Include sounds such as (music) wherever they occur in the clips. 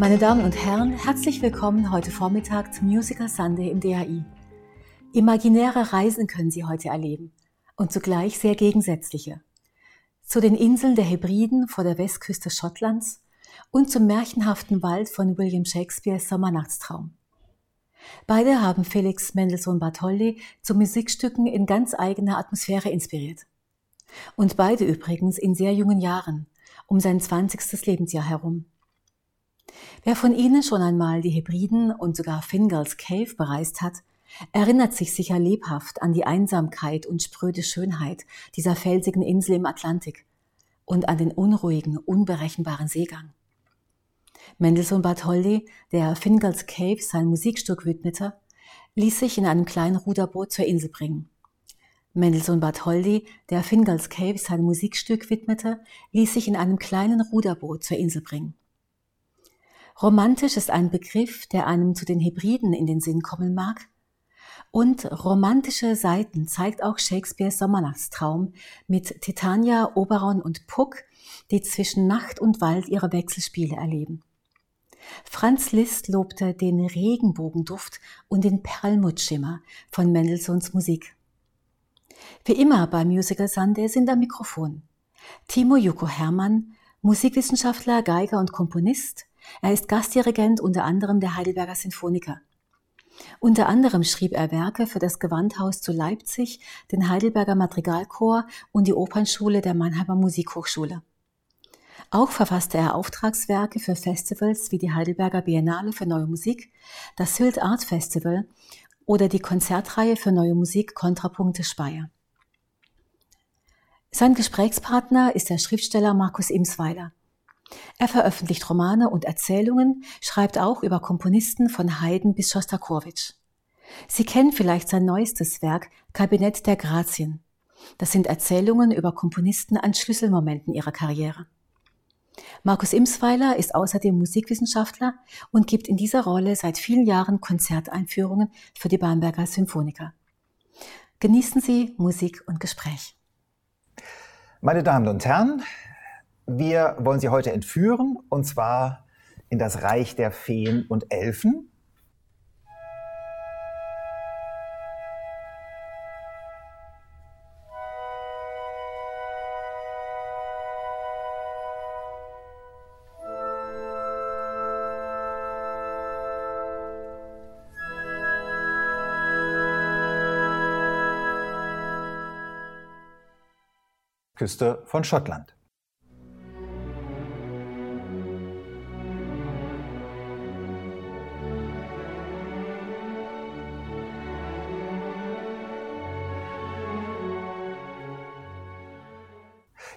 Meine Damen und Herren, herzlich willkommen heute Vormittag zum Musical Sunday im DAI. Imaginäre Reisen können Sie heute erleben und zugleich sehr gegensätzliche. Zu den Inseln der Hebriden vor der Westküste Schottlands und zum märchenhaften Wald von William Shakespeares Sommernachtstraum. Beide haben Felix Mendelssohn Bartholdy zu Musikstücken in ganz eigener Atmosphäre inspiriert. Und beide übrigens in sehr jungen Jahren, um sein 20. Lebensjahr herum. Wer von Ihnen schon einmal die Hebriden und sogar Fingal's Cave bereist hat, erinnert sich sicher lebhaft an die Einsamkeit und spröde Schönheit dieser felsigen Insel im Atlantik und an den unruhigen, unberechenbaren Seegang. Mendelssohn Bartholdy, der Fingal's Cave sein Musikstück widmete, ließ sich in einem kleinen Ruderboot zur Insel bringen. Mendelssohn Bartholdy, der Fingal's Cave sein Musikstück widmete, ließ sich in einem kleinen Ruderboot zur Insel bringen. Romantisch ist ein Begriff, der einem zu den Hebriden in den Sinn kommen mag. Und romantische Seiten zeigt auch Shakespeares Sommernachtstraum mit Titania, Oberon und Puck, die zwischen Nacht und Wald ihre Wechselspiele erleben. Franz Liszt lobte den Regenbogenduft und den Perlmuttschimmer von Mendelssohns Musik. Wie immer bei Musical Sunday sind am Mikrofon Timo Juko Hermann, Musikwissenschaftler, Geiger und Komponist, er ist Gastdirigent unter anderem der Heidelberger Sinfoniker. Unter anderem schrieb er Werke für das Gewandhaus zu Leipzig, den Heidelberger Madrigalchor und die Opernschule der Mannheimer Musikhochschule. Auch verfasste er Auftragswerke für Festivals wie die Heidelberger Biennale für Neue Musik, das Sylt Art Festival oder die Konzertreihe für Neue Musik Kontrapunkte Speyer. Sein Gesprächspartner ist der Schriftsteller Markus Imsweiler. Er veröffentlicht Romane und Erzählungen, schreibt auch über Komponisten von Haydn bis Schostakowitsch. Sie kennen vielleicht sein neuestes Werk Kabinett der Grazien. Das sind Erzählungen über Komponisten an Schlüsselmomenten ihrer Karriere. Markus Imsweiler ist außerdem Musikwissenschaftler und gibt in dieser Rolle seit vielen Jahren Konzerteinführungen für die Bamberger Symphoniker. Genießen Sie Musik und Gespräch. Meine Damen und Herren, wir wollen Sie heute entführen, und zwar in das Reich der Feen und Elfen. Küste von Schottland.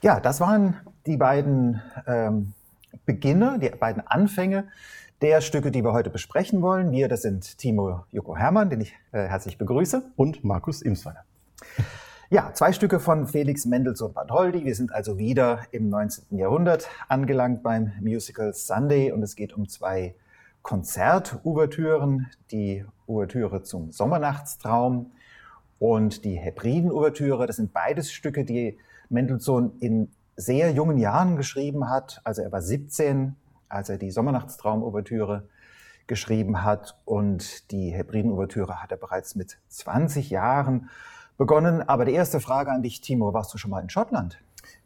Ja, das waren die beiden ähm, Beginne, die beiden Anfänge der Stücke, die wir heute besprechen wollen. Wir, das sind Timo Joko Hermann, den ich äh, herzlich begrüße. Und Markus Imsweiler. Ja, zwei Stücke von Felix Mendelssohn Bartholdy. Wir sind also wieder im 19. Jahrhundert angelangt beim Musical Sunday und es geht um zwei Konzertouvertüren. Die Ouvertüre zum Sommernachtstraum und die Hebriden-Ouvertüre. Das sind beides Stücke, die Mendelssohn in sehr jungen Jahren geschrieben hat. Also er war 17, als er die Sommernachtstraum-Ouvertüre geschrieben hat und die Hebriden-Ouvertüre hat er bereits mit 20 Jahren begonnen. Aber die erste Frage an dich, Timo, warst du schon mal in Schottland?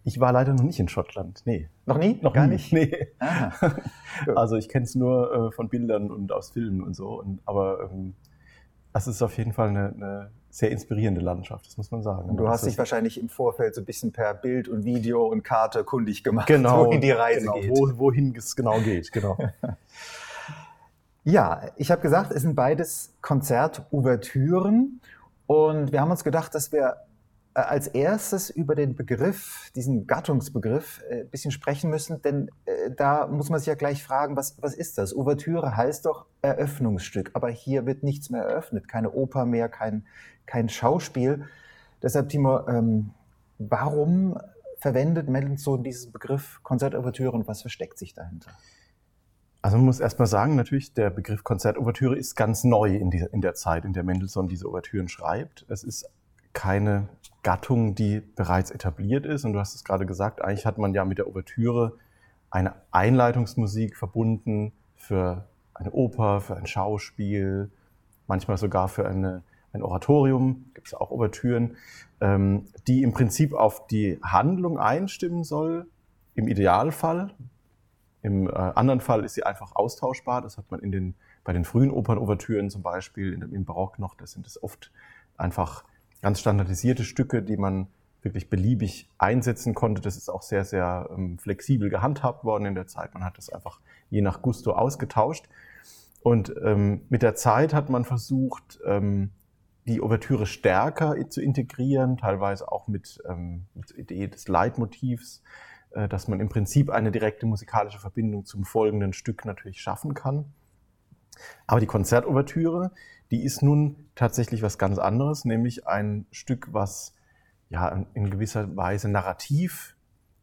Ich war leider noch nicht in Schottland, nee. Noch nie? Noch gar nie? nicht? Nee. (laughs) also ich kenne es nur äh, von Bildern und aus Filmen und so. Und, aber ähm, es ist auf jeden Fall eine, eine sehr inspirierende Landschaft, das muss man sagen. Und du hast dich wahrscheinlich im Vorfeld so ein bisschen per Bild und Video und Karte kundig gemacht, genau, wohin die Reise genau, geht. Wo, wohin es genau geht, genau. (laughs) ja, ich habe gesagt, es sind beides Konzertouvertüren und wir haben uns gedacht, dass wir als erstes über den Begriff, diesen Gattungsbegriff, ein äh, bisschen sprechen müssen, denn äh, da muss man sich ja gleich fragen, was, was ist das? Ouvertüre heißt doch Eröffnungsstück, aber hier wird nichts mehr eröffnet, keine Oper mehr, kein, kein Schauspiel. Deshalb, Timo, ähm, warum verwendet Mendelssohn diesen Begriff Konzertouvertüre und was versteckt sich dahinter? Also man muss erstmal sagen, natürlich, der Begriff Konzertouvertüre ist ganz neu in, in der Zeit, in der Mendelssohn diese Ouvertüren schreibt. Es ist keine Gattung, die bereits etabliert ist. Und du hast es gerade gesagt, eigentlich hat man ja mit der Ouvertüre eine Einleitungsmusik verbunden für eine Oper, für ein Schauspiel, manchmal sogar für eine, ein Oratorium, gibt es auch Ouvertüren, ähm, die im Prinzip auf die Handlung einstimmen soll, im Idealfall. Im äh, anderen Fall ist sie einfach austauschbar. Das hat man in den, bei den frühen Opernouvertüren zum Beispiel, in, im Barock noch, das sind es oft einfach ganz standardisierte Stücke, die man wirklich beliebig einsetzen konnte. Das ist auch sehr, sehr ähm, flexibel gehandhabt worden in der Zeit. Man hat das einfach je nach Gusto ausgetauscht. Und ähm, mit der Zeit hat man versucht, ähm, die Ouvertüre stärker zu integrieren, teilweise auch mit, ähm, mit der Idee des Leitmotivs, äh, dass man im Prinzip eine direkte musikalische Verbindung zum folgenden Stück natürlich schaffen kann. Aber die Konzertouvertüre, die ist nun tatsächlich was ganz anderes, nämlich ein Stück, was ja in gewisser Weise narrativ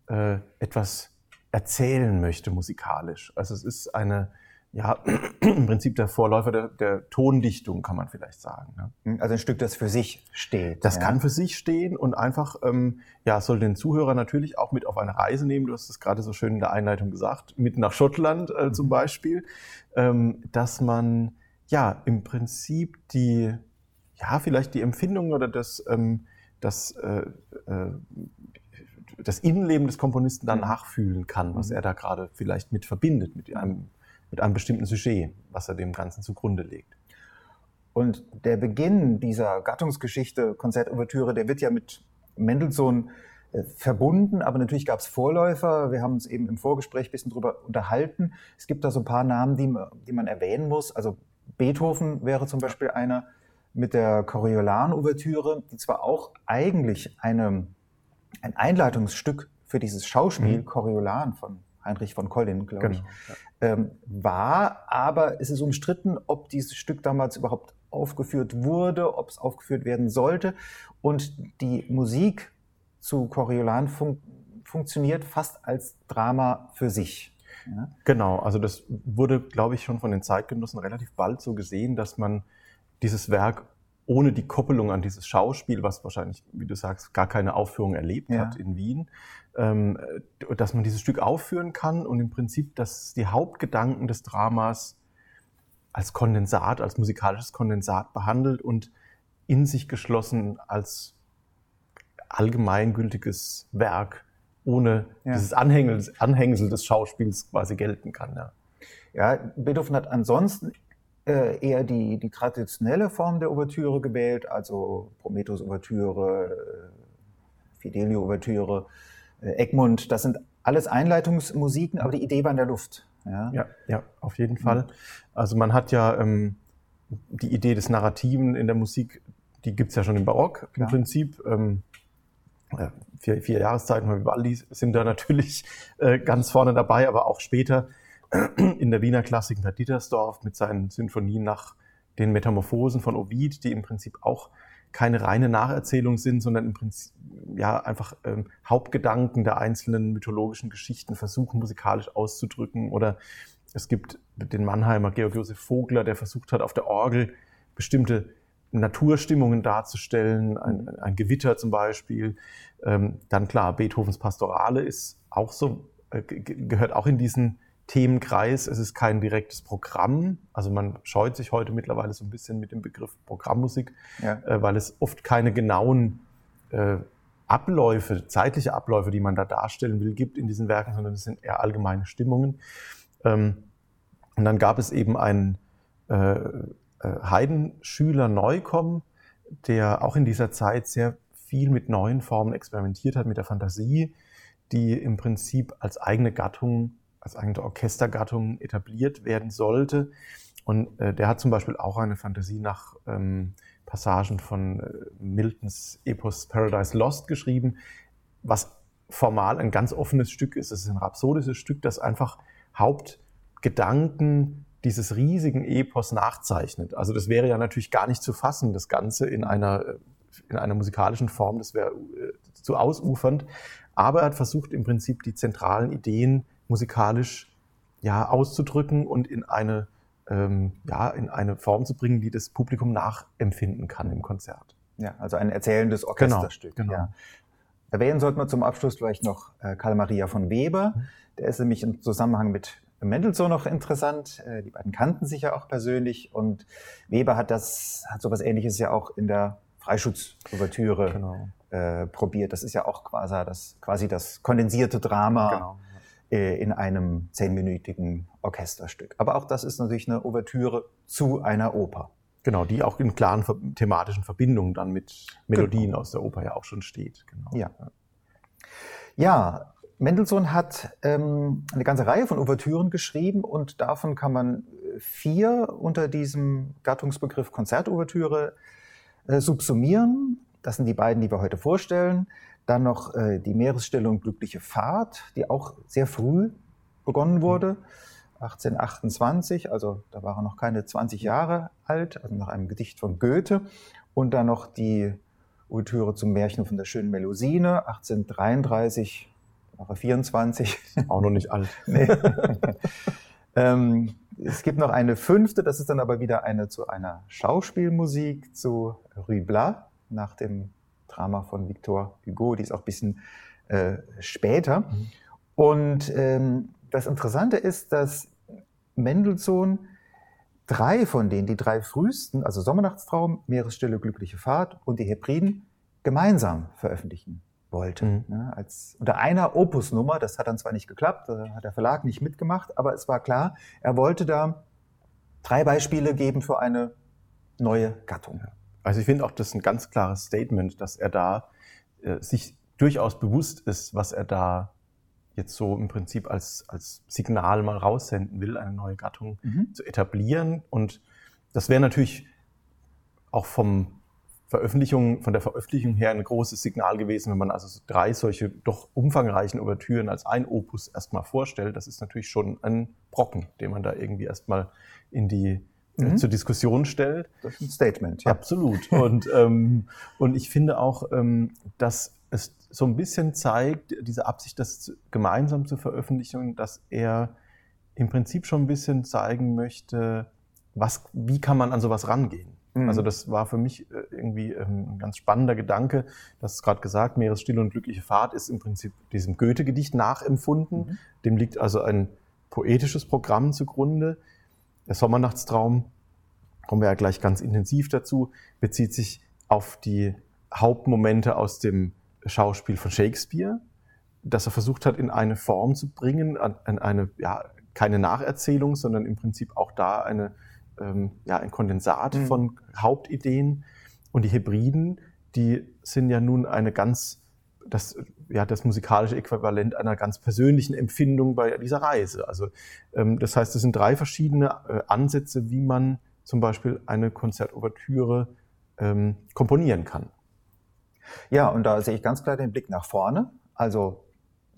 äh, etwas erzählen möchte musikalisch. Also es ist eine ja, (clears throat) im Prinzip der Vorläufer der, der Tondichtung, kann man vielleicht sagen. Ne? Hm, also ein Stück, das für sich steht. Das ja. kann für sich stehen und einfach, ähm, ja, soll den Zuhörer natürlich auch mit auf eine Reise nehmen. Du hast es gerade so schön in der Einleitung gesagt, mit nach Schottland äh, zum Beispiel, ähm, dass man, ja, im Prinzip die, ja, vielleicht die Empfindung oder das, ähm, das, äh, äh, das Innenleben des Komponisten dann mhm. nachfühlen kann, was mhm. er da gerade vielleicht mit verbindet, mit einem mit einem bestimmten Sujet, was er dem Ganzen zugrunde legt. Und der Beginn dieser Gattungsgeschichte, Konzertouvertüre, der wird ja mit Mendelssohn äh, verbunden, aber natürlich gab es Vorläufer. Wir haben uns eben im Vorgespräch ein bisschen drüber unterhalten. Es gibt da so ein paar Namen, die, die man erwähnen muss. Also Beethoven wäre zum Beispiel einer mit der Coriolan-Ouvertüre, die zwar auch eigentlich eine, ein Einleitungsstück für dieses Schauspiel mhm. Coriolan von Heinrich von Collin, glaube genau, ich, ja. ähm, war. Aber es ist umstritten, ob dieses Stück damals überhaupt aufgeführt wurde, ob es aufgeführt werden sollte. Und die Musik zu Coriolan fun funktioniert fast als Drama für sich. Ja? Genau, also das wurde, glaube ich, schon von den Zeitgenossen relativ bald so gesehen, dass man dieses Werk ohne die Koppelung an dieses Schauspiel, was wahrscheinlich, wie du sagst, gar keine Aufführung erlebt ja. hat in Wien, ähm, dass man dieses Stück aufführen kann und im Prinzip, dass die Hauptgedanken des Dramas als Kondensat, als musikalisches Kondensat behandelt und in sich geschlossen als allgemeingültiges Werk ohne ja. dieses Anhängsel, Anhängsel des Schauspiels quasi gelten kann. Ja. ja, Beethoven hat ansonsten äh, eher die, die traditionelle Form der Ouvertüre gewählt, also Prometheus-Ouvertüre, äh, Fidelio-Ouvertüre, äh, Egmont. Das sind alles Einleitungsmusiken, aber die Idee war in der Luft. Ja, ja, ja auf jeden Fall. Also man hat ja ähm, die Idee des Narrativen in der Musik, die gibt es ja schon im Barock im Prinzip. Ähm, vier, vier Jahreszeiten Vivaldi sind da natürlich äh, ganz vorne dabei, aber auch später in der Wiener Klassik Herr Dietersdorf mit seinen Sinfonien nach den Metamorphosen von Ovid, die im Prinzip auch keine reine Nacherzählung sind, sondern im Prinzip ja einfach ähm, Hauptgedanken der einzelnen mythologischen Geschichten versuchen musikalisch auszudrücken. Oder es gibt den Mannheimer Georg Josef Vogler, der versucht hat, auf der Orgel bestimmte Naturstimmungen darzustellen, ein, ein Gewitter zum Beispiel. Ähm, dann klar, Beethovens Pastorale ist auch so, äh, gehört auch in diesen Themenkreis. Es ist kein direktes Programm. Also man scheut sich heute mittlerweile so ein bisschen mit dem Begriff Programmmusik, ja. äh, weil es oft keine genauen äh, Abläufe, zeitliche Abläufe, die man da darstellen will, gibt in diesen Werken, sondern es sind eher allgemeine Stimmungen. Ähm, und dann gab es eben einen äh, äh Heidenschüler Neukomm, der auch in dieser Zeit sehr viel mit neuen Formen experimentiert hat, mit der Fantasie, die im Prinzip als eigene Gattung als eigene Orchestergattung etabliert werden sollte. Und äh, der hat zum Beispiel auch eine Fantasie nach ähm, Passagen von äh, Miltons Epos Paradise Lost geschrieben, was formal ein ganz offenes Stück ist. Es ist ein rhapsodisches Stück, das einfach Hauptgedanken dieses riesigen Epos nachzeichnet. Also das wäre ja natürlich gar nicht zu fassen, das Ganze in einer, äh, in einer musikalischen Form, das wäre äh, zu ausufernd. Aber er hat versucht, im Prinzip die zentralen Ideen musikalisch ja, auszudrücken und in eine, ähm, ja, in eine Form zu bringen, die das Publikum nachempfinden kann im Konzert. Ja, also ein erzählendes genau, Orchesterstück. Genau, genau. Ja. Erwähnen sollten wir zum Abschluss vielleicht noch äh, Karl Maria von Weber. Mhm. Der ist nämlich im Zusammenhang mit Mendelssohn noch interessant. Äh, die beiden kannten sich ja auch persönlich und Weber hat das, hat sowas ähnliches ja auch in der Freischutz-Ouvertüre genau. äh, probiert. Das ist ja auch quasi das, quasi das kondensierte Drama genau. äh, in einem zehnminütigen Orchesterstück. Aber auch das ist natürlich eine Ouvertüre zu einer Oper. Genau, die auch in klaren thematischen Verbindungen dann mit Melodien genau. aus der Oper ja auch schon steht. Genau. Ja. ja, Mendelssohn hat ähm, eine ganze Reihe von Ouvertüren geschrieben und davon kann man äh, vier unter diesem Gattungsbegriff Konzertouvertüre äh, subsumieren. Das sind die beiden, die wir heute vorstellen. Dann noch äh, die Meeresstille und glückliche Fahrt, die auch sehr früh begonnen wurde. Mhm 1828, also da war er noch keine 20 Jahre alt, also nach einem Gedicht von Goethe. Und dann noch die Ouvertüre zum Märchen von der schönen Melusine, 1833, da war er 24. Auch noch nicht alt. (laughs) nee. (laughs) ähm, es gibt noch eine fünfte, das ist dann aber wieder eine zu einer Schauspielmusik zu Ruy Blas nach dem Drama von Victor Hugo, die ist auch ein bisschen äh, später. Mhm. Und ähm, das Interessante ist, dass Mendelssohn drei von denen, die drei frühesten, also Sommernachtstraum, Meeresstille, glückliche Fahrt und die Hebriden, gemeinsam veröffentlichen wollte. Mhm. Ja, als, unter einer Opusnummer, das hat dann zwar nicht geklappt, da hat der Verlag nicht mitgemacht, aber es war klar, er wollte da drei Beispiele geben für eine neue Gattung. Also ich finde auch, das ist ein ganz klares Statement, dass er da äh, sich durchaus bewusst ist, was er da jetzt so im Prinzip als, als Signal mal raussenden will, eine neue Gattung mhm. zu etablieren. Und das wäre natürlich auch vom Veröffentlichung, von der Veröffentlichung her ein großes Signal gewesen, wenn man also so drei solche doch umfangreichen Ouvertüren als ein Opus erstmal vorstellt. Das ist natürlich schon ein Brocken, den man da irgendwie erstmal in die äh, mhm. zur Diskussion stellt. Das ist ein Statement. Ja. Absolut. Und, (laughs) ähm, und ich finde auch, ähm, dass es so ein bisschen zeigt, diese Absicht, das gemeinsam zu veröffentlichen, dass er im Prinzip schon ein bisschen zeigen möchte, was, wie kann man an sowas rangehen. Mhm. Also das war für mich äh, irgendwie ähm, ein ganz spannender Gedanke. Das ist gerade gesagt, Meeresstille und glückliche Fahrt ist im Prinzip diesem Goethe-Gedicht nachempfunden. Mhm. Dem liegt also ein poetisches Programm zugrunde. Der Sommernachtstraum, kommen wir ja gleich ganz intensiv dazu, bezieht sich auf die Hauptmomente aus dem Schauspiel von Shakespeare, das er versucht hat, in eine Form zu bringen, an eine, ja, keine Nacherzählung, sondern im Prinzip auch da eine, ähm, ja, ein Kondensat mhm. von Hauptideen. Und die Hebriden, die sind ja nun eine ganz, das, ja, das musikalische Äquivalent einer ganz persönlichen Empfindung bei dieser Reise. Also, ähm, das heißt, es sind drei verschiedene äh, Ansätze, wie man zum Beispiel eine Konzertouvertüre ähm, komponieren kann. Ja, und da sehe ich ganz klar den Blick nach vorne, also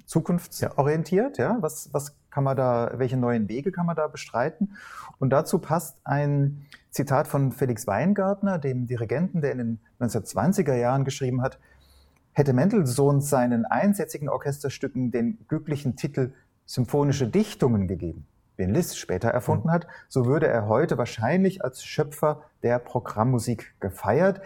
zukunftsorientiert. Ja, was, was kann man da, welche neuen Wege kann man da bestreiten? Und dazu passt ein Zitat von Felix Weingartner, dem Dirigenten, der in den 1920er Jahren geschrieben hat, hätte Mendelssohn seinen einsätzigen Orchesterstücken den glücklichen Titel Symphonische Dichtungen gegeben, den Liszt später erfunden hat, so würde er heute wahrscheinlich als Schöpfer der Programmmusik gefeiert.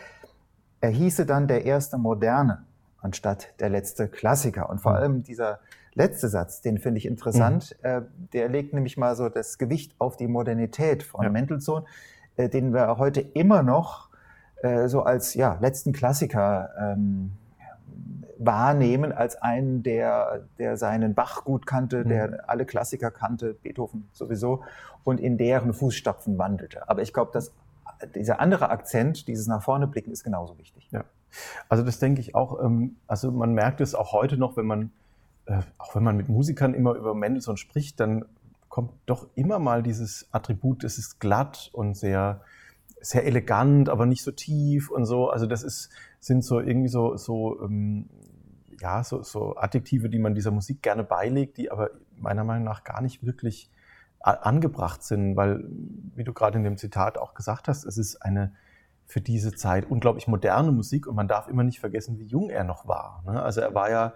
Er hieße dann der erste Moderne anstatt der letzte Klassiker. Und vor mhm. allem dieser letzte Satz, den finde ich interessant, mhm. der legt nämlich mal so das Gewicht auf die Modernität von ja. Mendelssohn, äh, den wir heute immer noch äh, so als ja, letzten Klassiker ähm, wahrnehmen, als einen, der, der seinen Bach gut kannte, mhm. der alle Klassiker kannte, Beethoven sowieso, und in deren Fußstapfen wandelte. Aber ich glaube, dass dieser andere Akzent, dieses nach vorne blicken, ist genauso wichtig. Ja. Also das denke ich auch. Ähm, also man merkt es auch heute noch, wenn man, äh, auch wenn man mit Musikern immer über Mendelssohn spricht, dann kommt doch immer mal dieses Attribut, es ist glatt und sehr, sehr elegant, aber nicht so tief und so. Also das ist, sind so irgendwie so, so, ähm, ja, so, so Adjektive, die man dieser Musik gerne beilegt, die aber meiner Meinung nach gar nicht wirklich angebracht sind, weil, wie du gerade in dem Zitat auch gesagt hast, es ist eine für diese Zeit unglaublich moderne Musik und man darf immer nicht vergessen, wie jung er noch war. Ne? Also er war ja,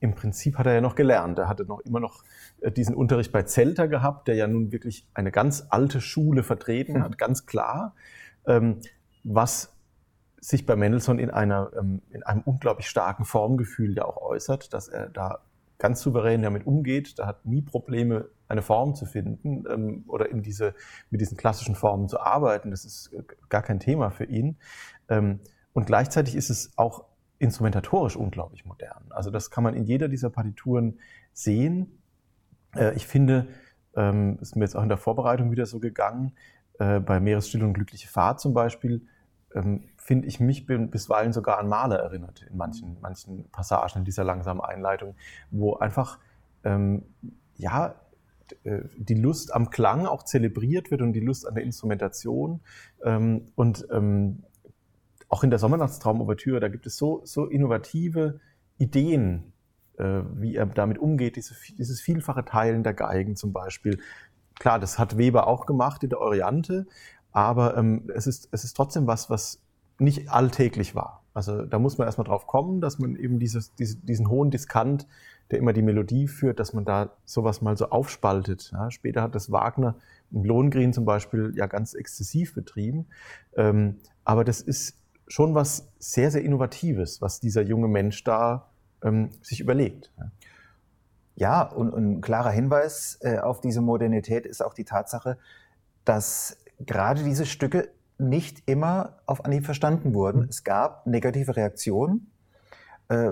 im Prinzip hat er ja noch gelernt. Er hatte noch immer noch äh, diesen Unterricht bei Zelter gehabt, der ja nun wirklich eine ganz alte Schule vertreten hat, ganz klar, ähm, was sich bei Mendelssohn in, einer, ähm, in einem unglaublich starken Formgefühl ja auch äußert, dass er da ganz souverän damit umgeht. Der hat nie Probleme, eine Form zu finden ähm, oder in diese, mit diesen klassischen Formen zu arbeiten. Das ist äh, gar kein Thema für ihn. Ähm, und gleichzeitig ist es auch instrumentatorisch unglaublich modern. Also das kann man in jeder dieser Partituren sehen. Äh, ich finde, ähm, ist mir jetzt auch in der Vorbereitung wieder so gegangen, äh, bei Meeresstille und glückliche Fahrt zum Beispiel, ähm, finde ich mich bisweilen sogar an Maler erinnert in manchen, manchen Passagen in dieser langsamen Einleitung, wo einfach ähm, ja äh, die Lust am Klang auch zelebriert wird und die Lust an der Instrumentation ähm, und ähm, auch in der Sommernachtstraum-Ouvertüre, da gibt es so, so innovative Ideen, äh, wie er damit umgeht, diese, dieses vielfache Teilen der Geigen zum Beispiel. Klar, das hat Weber auch gemacht in der Oriente, aber ähm, es, ist, es ist trotzdem was, was nicht alltäglich war. Also da muss man erstmal drauf kommen, dass man eben dieses, diese, diesen hohen Diskant, der immer die Melodie führt, dass man da sowas mal so aufspaltet. Ja, später hat das Wagner im Lohengrin zum Beispiel ja ganz exzessiv betrieben. Ähm, aber das ist schon was sehr, sehr Innovatives, was dieser junge Mensch da ähm, sich überlegt. Ja, und, und ein klarer Hinweis äh, auf diese Modernität ist auch die Tatsache, dass gerade diese Stücke nicht immer auf Anhieb verstanden wurden. Mhm. Es gab negative Reaktionen, äh,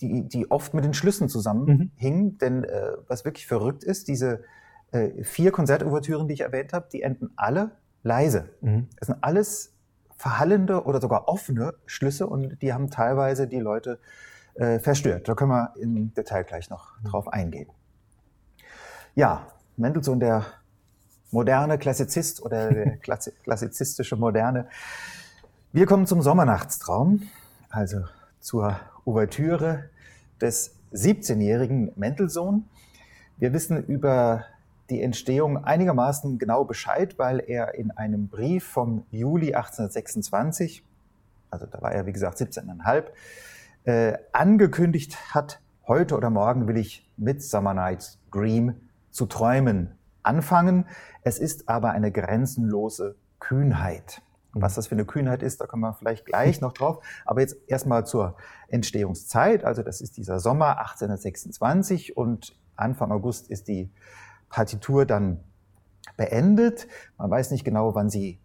die, die oft mit den Schlüssen zusammenhingen. Mhm. Denn äh, was wirklich verrückt ist, diese äh, vier Konzertouvertüren, die ich erwähnt habe, die enden alle leise. Mhm. Es sind alles verhallende oder sogar offene Schlüsse und die haben teilweise die Leute äh, verstört. Da können wir im Detail gleich noch mhm. drauf eingehen. Ja, Mendelssohn, der moderne Klassizist oder der (laughs) klassizistische Moderne. Wir kommen zum Sommernachtstraum, also zur Ouvertüre des 17-jährigen Mendelssohn. Wir wissen über die Entstehung einigermaßen genau Bescheid, weil er in einem Brief vom Juli 1826, also da war er wie gesagt 17,5, äh, angekündigt hat, heute oder morgen will ich Midsummer Night's Dream zu träumen anfangen. Es ist aber eine grenzenlose Kühnheit. Was das für eine Kühnheit ist, da kommen wir vielleicht gleich (laughs) noch drauf. Aber jetzt erstmal zur Entstehungszeit. Also das ist dieser Sommer 1826 und Anfang August ist die Partitur dann beendet. Man weiß nicht genau, wann sie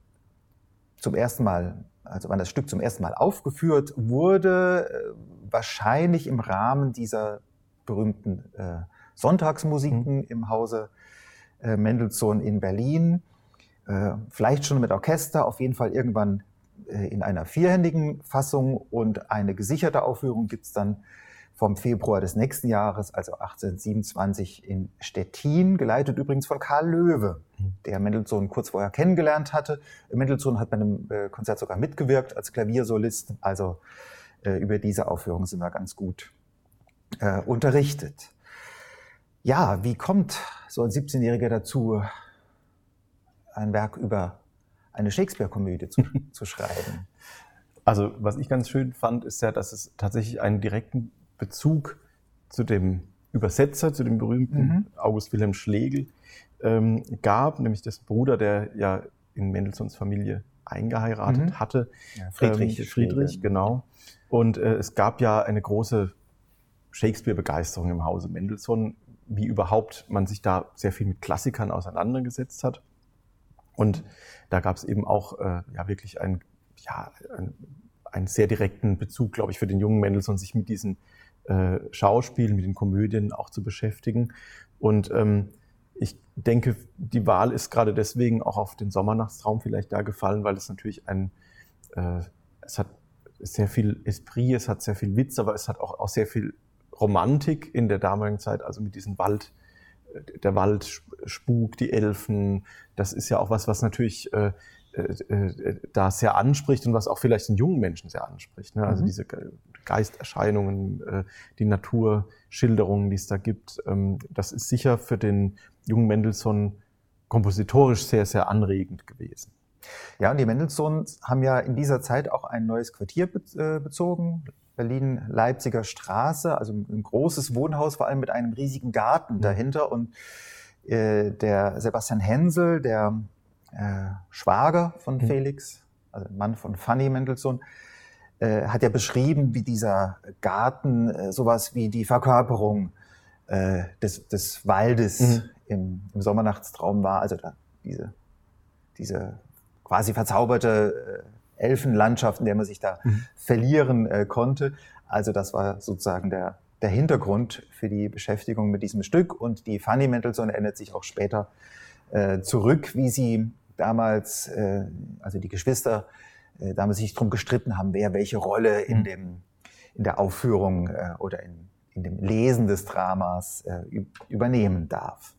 zum ersten Mal, also wann das Stück zum ersten Mal aufgeführt wurde. Äh, wahrscheinlich im Rahmen dieser berühmten äh, Sonntagsmusiken mhm. im Hause äh, Mendelssohn in Berlin. Äh, vielleicht schon mit Orchester, auf jeden Fall irgendwann äh, in einer vierhändigen Fassung und eine gesicherte Aufführung gibt es dann vom Februar des nächsten Jahres, also 1827 in Stettin, geleitet übrigens von Karl Löwe, mhm. der Mendelssohn kurz vorher kennengelernt hatte. Mendelssohn hat bei einem Konzert sogar mitgewirkt als Klaviersolist, also über diese Aufführung sind wir ganz gut unterrichtet. Ja, wie kommt so ein 17-Jähriger dazu, ein Werk über eine Shakespeare-Komödie zu, (laughs) zu schreiben? Also, was ich ganz schön fand, ist ja, dass es tatsächlich einen direkten Bezug zu dem Übersetzer, zu dem berühmten mhm. August Wilhelm Schlegel ähm, gab, nämlich dessen Bruder, der ja in Mendelssohns Familie eingeheiratet mhm. hatte. Ja, Friedrich. Ähm, Friedrich, genau. Und äh, es gab ja eine große Shakespeare-Begeisterung im Hause Mendelssohn, wie überhaupt man sich da sehr viel mit Klassikern auseinandergesetzt hat. Und da gab es eben auch äh, ja wirklich einen, ja, ein, einen sehr direkten Bezug, glaube ich, für den jungen Mendelssohn, sich mit diesen äh, Schauspielen, mit den Komödien auch zu beschäftigen. Und ähm, ich denke, die Wahl ist gerade deswegen auch auf den Sommernachtstraum vielleicht da gefallen, weil es natürlich ein, äh, es hat sehr viel Esprit, es hat sehr viel Witz, aber es hat auch, auch sehr viel Romantik in der damaligen Zeit, also mit diesem Wald, äh, der Wald spukt, die Elfen, das ist ja auch was, was natürlich äh, äh, äh, da sehr anspricht und was auch vielleicht den jungen Menschen sehr anspricht. Ne? Also mhm. diese Geisterscheinungen, äh, die Naturschilderungen, die es da gibt, ähm, das ist sicher für den jungen Mendelssohn kompositorisch sehr, sehr anregend gewesen. Ja, und die Mendelssohns haben ja in dieser Zeit auch ein neues Quartier äh, bezogen, Berlin-Leipziger Straße, also ein großes Wohnhaus, vor allem mit einem riesigen Garten mhm. dahinter. Und äh, der Sebastian Hensel, der äh, Schwager von mhm. Felix, also Mann von Fanny Mendelssohn, äh, hat ja beschrieben, wie dieser Garten äh, sowas wie die Verkörperung äh, des, des Waldes mhm. im, im Sommernachtstraum war. Also da diese, diese quasi verzauberte Elfenlandschaft, in der man sich da mhm. verlieren äh, konnte. Also das war sozusagen der, der Hintergrund für die Beschäftigung mit diesem Stück. Und die Fanny Mendelssohn erinnert sich auch später äh, zurück, wie sie damals, äh, also die Geschwister, äh, damals sich darum gestritten haben, wer welche Rolle in, mhm. dem, in der Aufführung äh, oder in, in dem Lesen des Dramas äh, übernehmen darf.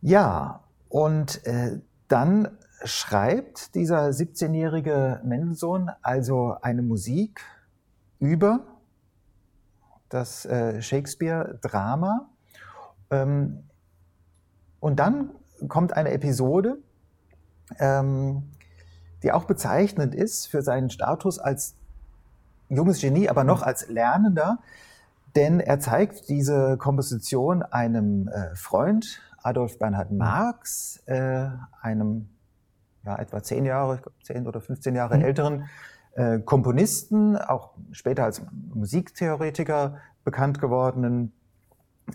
Ja, und äh, dann schreibt dieser 17-jährige Mendelssohn also eine Musik über das äh, Shakespeare-Drama. Ähm, und dann kommt eine Episode, ähm, die auch bezeichnend ist für seinen Status als junges Genie, aber noch als Lernender, denn er zeigt diese Komposition einem äh, Freund, Adolf Bernhard Marx, äh, einem ja, etwa zehn Jahre, ich glaube zehn oder 15 Jahre mhm. älteren äh, Komponisten, auch später als Musiktheoretiker bekannt gewordenen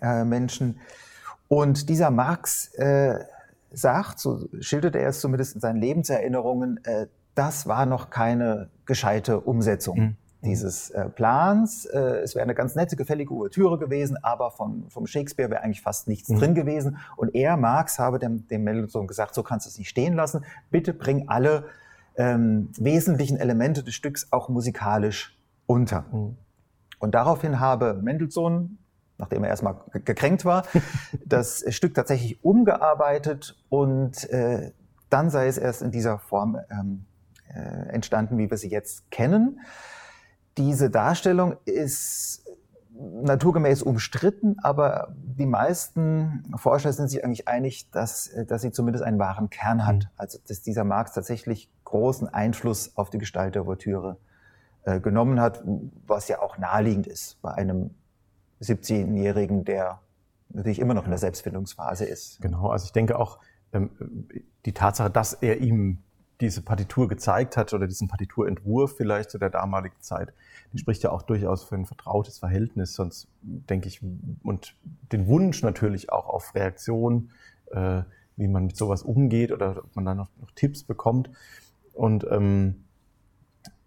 äh, Menschen. Und dieser Marx äh, sagt, so schildert er es zumindest in seinen Lebenserinnerungen, äh, das war noch keine gescheite Umsetzung. Mhm dieses äh, Plans. Äh, es wäre eine ganz nette, gefällige Ouvertüre gewesen, aber von, vom Shakespeare wäre eigentlich fast nichts mhm. drin gewesen. Und er, Marx, habe dem, dem Mendelssohn gesagt, so kannst du es nicht stehen lassen. Bitte bring alle ähm, wesentlichen Elemente des Stücks auch musikalisch unter. Mhm. Und daraufhin habe Mendelssohn, nachdem er erstmal gekränkt war, (laughs) das Stück tatsächlich umgearbeitet und äh, dann sei es erst in dieser Form ähm, äh, entstanden, wie wir sie jetzt kennen. Diese Darstellung ist naturgemäß umstritten, aber die meisten Forscher sind sich eigentlich einig, dass, dass sie zumindest einen wahren Kern hat. Mhm. Also dass dieser Marx tatsächlich großen Einfluss auf die Gestalt der Ouvertüre äh, genommen hat, was ja auch naheliegend ist bei einem 17-Jährigen, der natürlich immer noch in der Selbstfindungsphase ist. Genau, also ich denke auch, ähm, die Tatsache, dass er ihm diese Partitur gezeigt hat oder diesen Partiturentwurf vielleicht zu der damaligen Zeit, die spricht ja auch durchaus für ein vertrautes Verhältnis, sonst denke ich, und den Wunsch natürlich auch auf Reaktion, äh, wie man mit sowas umgeht oder ob man da noch, noch Tipps bekommt. Und ähm,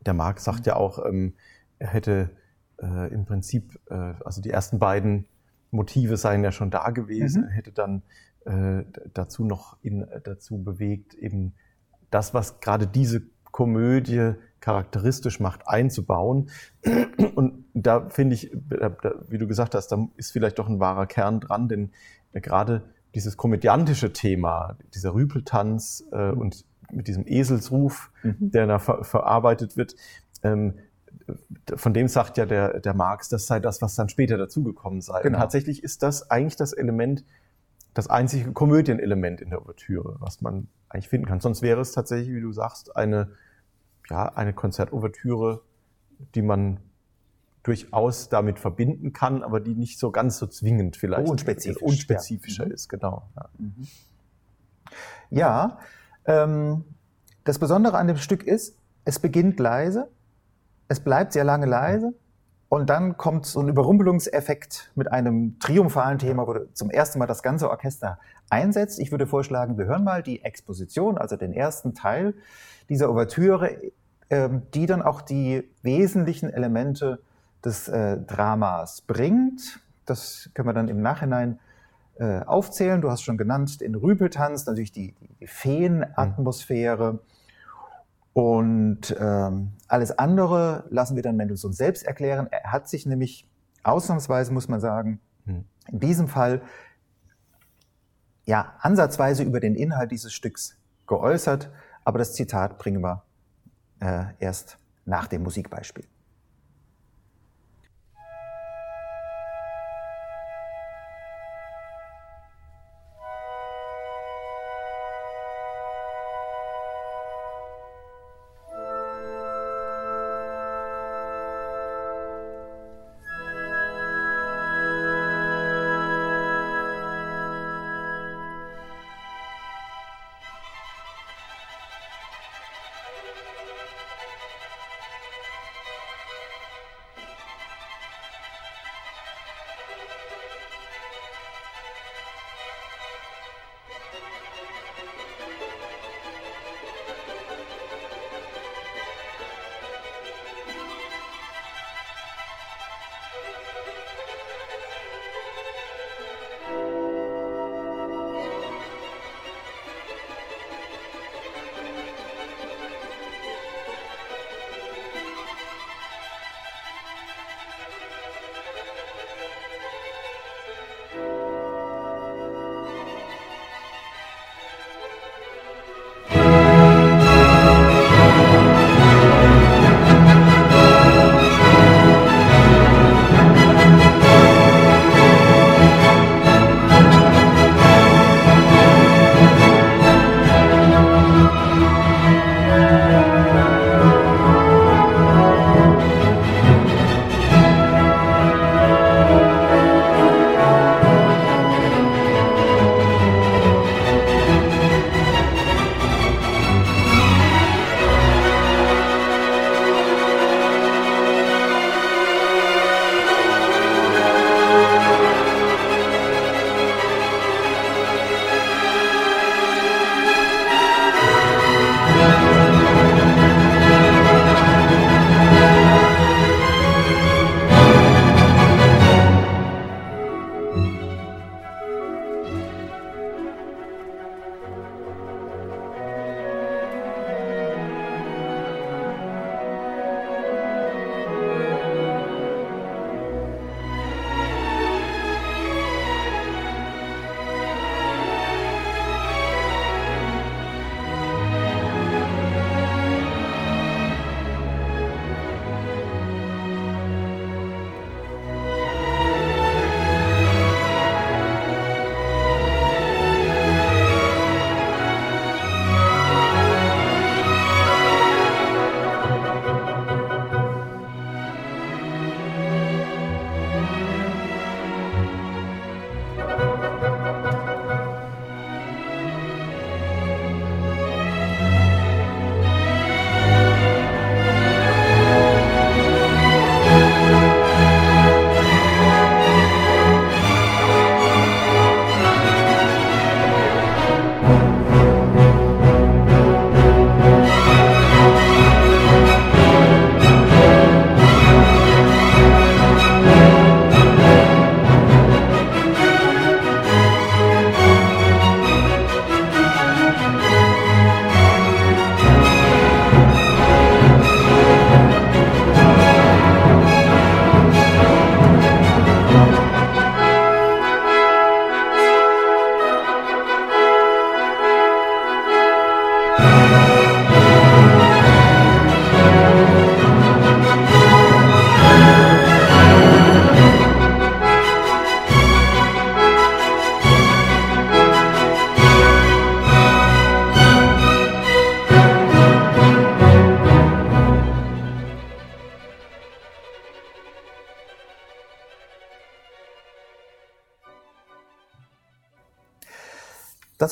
der Marx sagt ja auch, ähm, er hätte äh, im Prinzip, äh, also die ersten beiden Motive seien ja schon da gewesen, mhm. er hätte dann äh, dazu noch ihn dazu bewegt, eben das, was gerade diese Komödie charakteristisch macht, einzubauen. Und da finde ich, wie du gesagt hast, da ist vielleicht doch ein wahrer Kern dran, denn gerade dieses komödiantische Thema, dieser Rüpeltanz äh, und mit diesem Eselsruf, mhm. der da ver verarbeitet wird, ähm, von dem sagt ja der, der Marx, das sei das, was dann später dazugekommen sei. Genau. Und tatsächlich ist das eigentlich das Element, das einzige Komödienelement in der Ouvertüre, was man eigentlich finden kann. Sonst wäre es tatsächlich, wie du sagst, eine, ja, eine Konzertouvertüre, die man durchaus damit verbinden kann, aber die nicht so ganz so zwingend vielleicht unspezifisch, unspezifischer ja. ist, genau. Ja, mhm. ja ähm, das Besondere an dem Stück ist, es beginnt leise, es bleibt sehr lange leise und dann kommt so ein Überrumpelungseffekt mit einem triumphalen Thema, wo zum ersten Mal das ganze Orchester einsetzt. Ich würde vorschlagen, wir hören mal die Exposition, also den ersten Teil dieser Ouvertüre, ähm, die dann auch die wesentlichen Elemente des äh, Dramas bringt. Das können wir dann im Nachhinein äh, aufzählen. Du hast schon genannt den Rüpeltanz, natürlich die, die Feenatmosphäre. Mhm und ähm, alles andere lassen wir dann Mendelssohn selbst erklären. Er hat sich nämlich ausnahmsweise, muss man sagen, hm. in diesem Fall ja ansatzweise über den Inhalt dieses Stücks geäußert, aber das Zitat bringen wir äh, erst nach dem Musikbeispiel.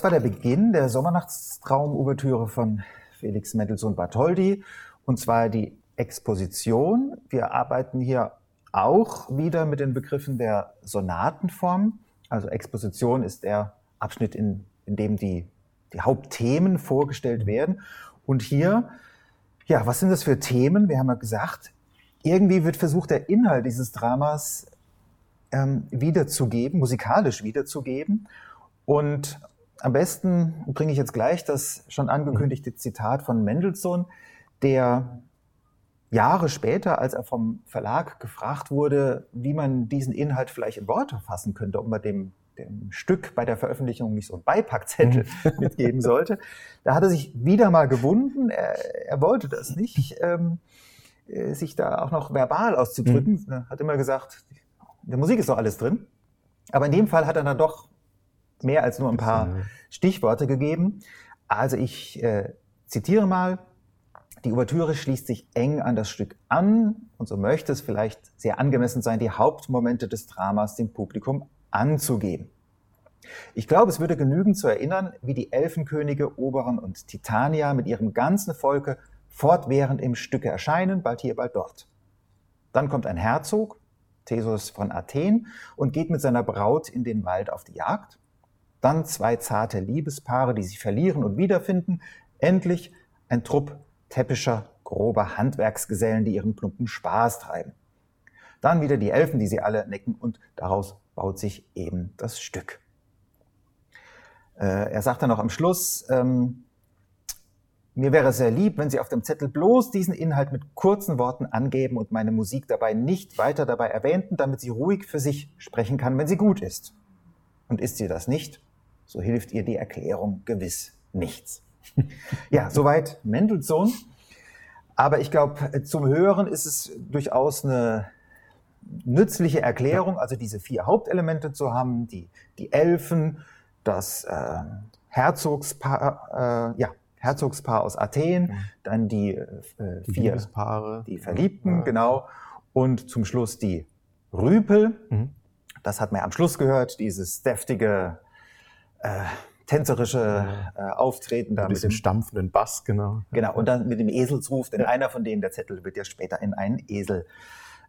War der Beginn der Sommernachtstraum-Ouvertüre von Felix Mendelssohn Bartholdy, und zwar die Exposition. Wir arbeiten hier auch wieder mit den Begriffen der Sonatenform. Also Exposition ist der Abschnitt, in, in dem die, die Hauptthemen vorgestellt werden. Und hier, ja, was sind das für Themen? Wir haben ja gesagt, irgendwie wird versucht, der Inhalt dieses Dramas ähm, wiederzugeben, musikalisch wiederzugeben. Und am besten bringe ich jetzt gleich das schon angekündigte Zitat von Mendelssohn, der Jahre später, als er vom Verlag gefragt wurde, wie man diesen Inhalt vielleicht in Worte fassen könnte, ob man dem, dem Stück bei der Veröffentlichung nicht so einen Beipackzettel mhm. (laughs) mitgeben sollte, da hat er sich wieder mal gewunden. Er, er wollte das nicht, ähm, äh, sich da auch noch verbal auszudrücken. Mhm. Er hat immer gesagt, in der Musik ist doch alles drin. Aber in dem Fall hat er dann doch mehr als nur ein paar Stichworte gegeben. Also ich äh, zitiere mal. Die Ouvertüre schließt sich eng an das Stück an und so möchte es vielleicht sehr angemessen sein, die Hauptmomente des Dramas dem Publikum anzugeben. Ich glaube, es würde genügen zu erinnern, wie die Elfenkönige Oberon und Titania mit ihrem ganzen Volke fortwährend im Stücke erscheinen, bald hier, bald dort. Dann kommt ein Herzog, Theseus von Athen, und geht mit seiner Braut in den Wald auf die Jagd. Dann zwei zarte Liebespaare, die sich verlieren und wiederfinden. Endlich ein Trupp täppischer, grober Handwerksgesellen, die ihren plumpen Spaß treiben. Dann wieder die Elfen, die sie alle necken und daraus baut sich eben das Stück. Äh, er sagt dann noch am Schluss, ähm, mir wäre sehr lieb, wenn Sie auf dem Zettel bloß diesen Inhalt mit kurzen Worten angeben und meine Musik dabei nicht weiter dabei erwähnten, damit sie ruhig für sich sprechen kann, wenn sie gut ist. Und ist sie das nicht, so hilft ihr die Erklärung gewiss nichts. Ja, soweit Mendelssohn. Aber ich glaube, zum Hören ist es durchaus eine nützliche Erklärung, also diese vier Hauptelemente zu haben, die, die Elfen, das äh, Herzogspaar, äh, ja, Herzogspaar aus Athen, mhm. dann die, äh, die vier Liebespaare, die Verliebten, ja. genau, und zum Schluss die Rüpel. Mhm. Das hat man ja am Schluss gehört, dieses deftige äh, tänzerische äh, Auftreten da mit, mit dem stampfenden Bass, genau. Genau, und dann mit dem Eselsruf, denn ja. einer von denen, der Zettel, wird ja später in einen Esel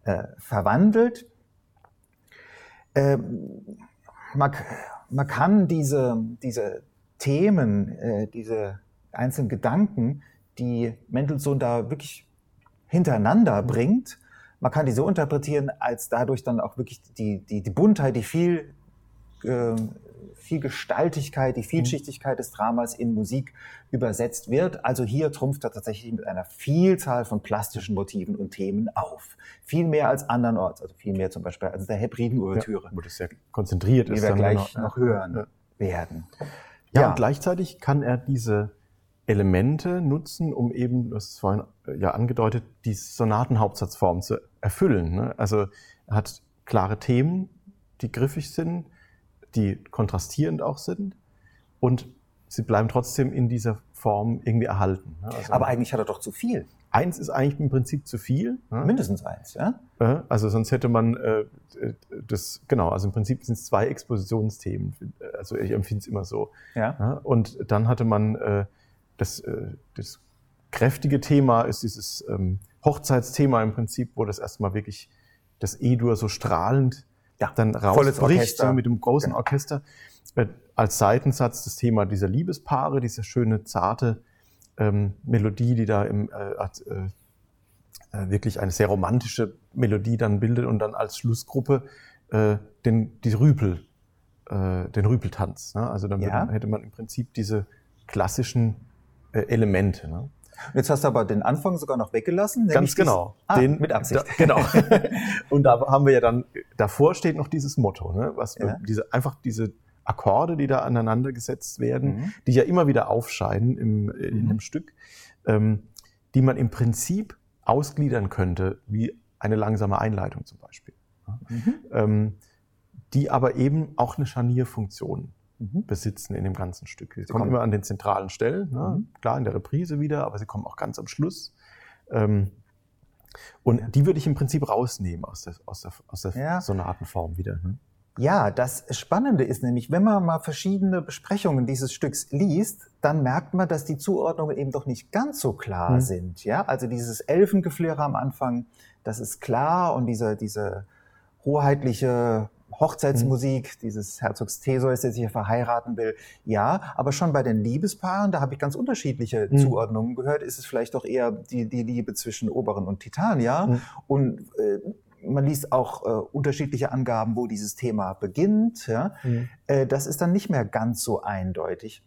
äh, verwandelt. Ähm, man, man, kann diese, diese Themen, äh, diese einzelnen Gedanken, die Mendelssohn da wirklich hintereinander bringt, man kann die so interpretieren, als dadurch dann auch wirklich die, die, die Buntheit, die viel äh, Vielgestaltigkeit, die Vielschichtigkeit des Dramas in Musik übersetzt wird. Also hier trumpft er tatsächlich mit einer Vielzahl von plastischen Motiven und Themen auf. Viel mehr als andernorts, also viel mehr zum Beispiel als der Hebriden-Ouvertüre. Ja, wo das sehr konzentriert ist. Die wir gleich noch, noch hören ja. werden. Ja, ja, und gleichzeitig kann er diese Elemente nutzen, um eben, das ist vorhin äh, ja angedeutet, die Sonatenhauptsatzform zu erfüllen. Ne? Also er hat klare Themen, die griffig sind, die kontrastierend auch sind und sie bleiben trotzdem in dieser Form irgendwie erhalten. Also Aber eigentlich hat er doch zu viel. Eins ist eigentlich im Prinzip zu viel. Mindestens eins, ja? Also sonst hätte man äh, das, genau, also im Prinzip sind es zwei Expositionsthemen. Also ich empfinde es immer so. Ja. Und dann hatte man äh, das, äh, das kräftige Thema, ist dieses ähm, Hochzeitsthema im Prinzip, wo das erstmal wirklich das E-Dur so strahlend ja, dann rausbricht so mit dem großen genau. Orchester. Äh, als Seitensatz das Thema dieser Liebespaare, diese schöne, zarte ähm, Melodie, die da im, äh, äh, äh, wirklich eine sehr romantische Melodie dann bildet und dann als Schlussgruppe äh, den, die Rüpel, den Rüpeltanz. Ne? Also dann ja. hätte man im Prinzip diese klassischen Elemente. Ne? Jetzt hast du aber den Anfang sogar noch weggelassen. Ganz genau. Ah, den, mit Absicht. Da, (laughs) genau. (laughs) und da haben wir ja dann, davor steht noch dieses Motto, ne? was ja. diese, einfach diese Akkorde, die da aneinander gesetzt werden, mhm. die ja immer wieder aufscheinen im, in mhm. dem Stück, ähm, die man im Prinzip ausgliedern könnte, wie eine langsame Einleitung zum Beispiel. Mhm. Ähm, die aber eben auch eine Scharnierfunktion mhm. besitzen in dem ganzen Stück. Sie, sie kommen, kommen, immer an den zentralen Stellen, ne? mhm. klar in der Reprise wieder, aber sie kommen auch ganz am Schluss. Ähm, und die würde ich im Prinzip rausnehmen aus der, aus der, aus der ja. Sonatenform wieder. Ne? Ja, das Spannende ist nämlich, wenn man mal verschiedene Besprechungen dieses Stücks liest, dann merkt man, dass die Zuordnungen eben doch nicht ganz so klar hm. sind. Ja, also dieses Elfengeflirre am Anfang, das ist klar und diese, diese hoheitliche Hochzeitsmusik, hm. dieses Herzogs Theseus, der sich hier verheiraten will, ja, aber schon bei den Liebespaaren, da habe ich ganz unterschiedliche hm. Zuordnungen gehört, ist es vielleicht doch eher die, die Liebe zwischen Oberen und Titania hm. und äh, man liest auch äh, unterschiedliche Angaben, wo dieses Thema beginnt. Ja? Mhm. Äh, das ist dann nicht mehr ganz so eindeutig.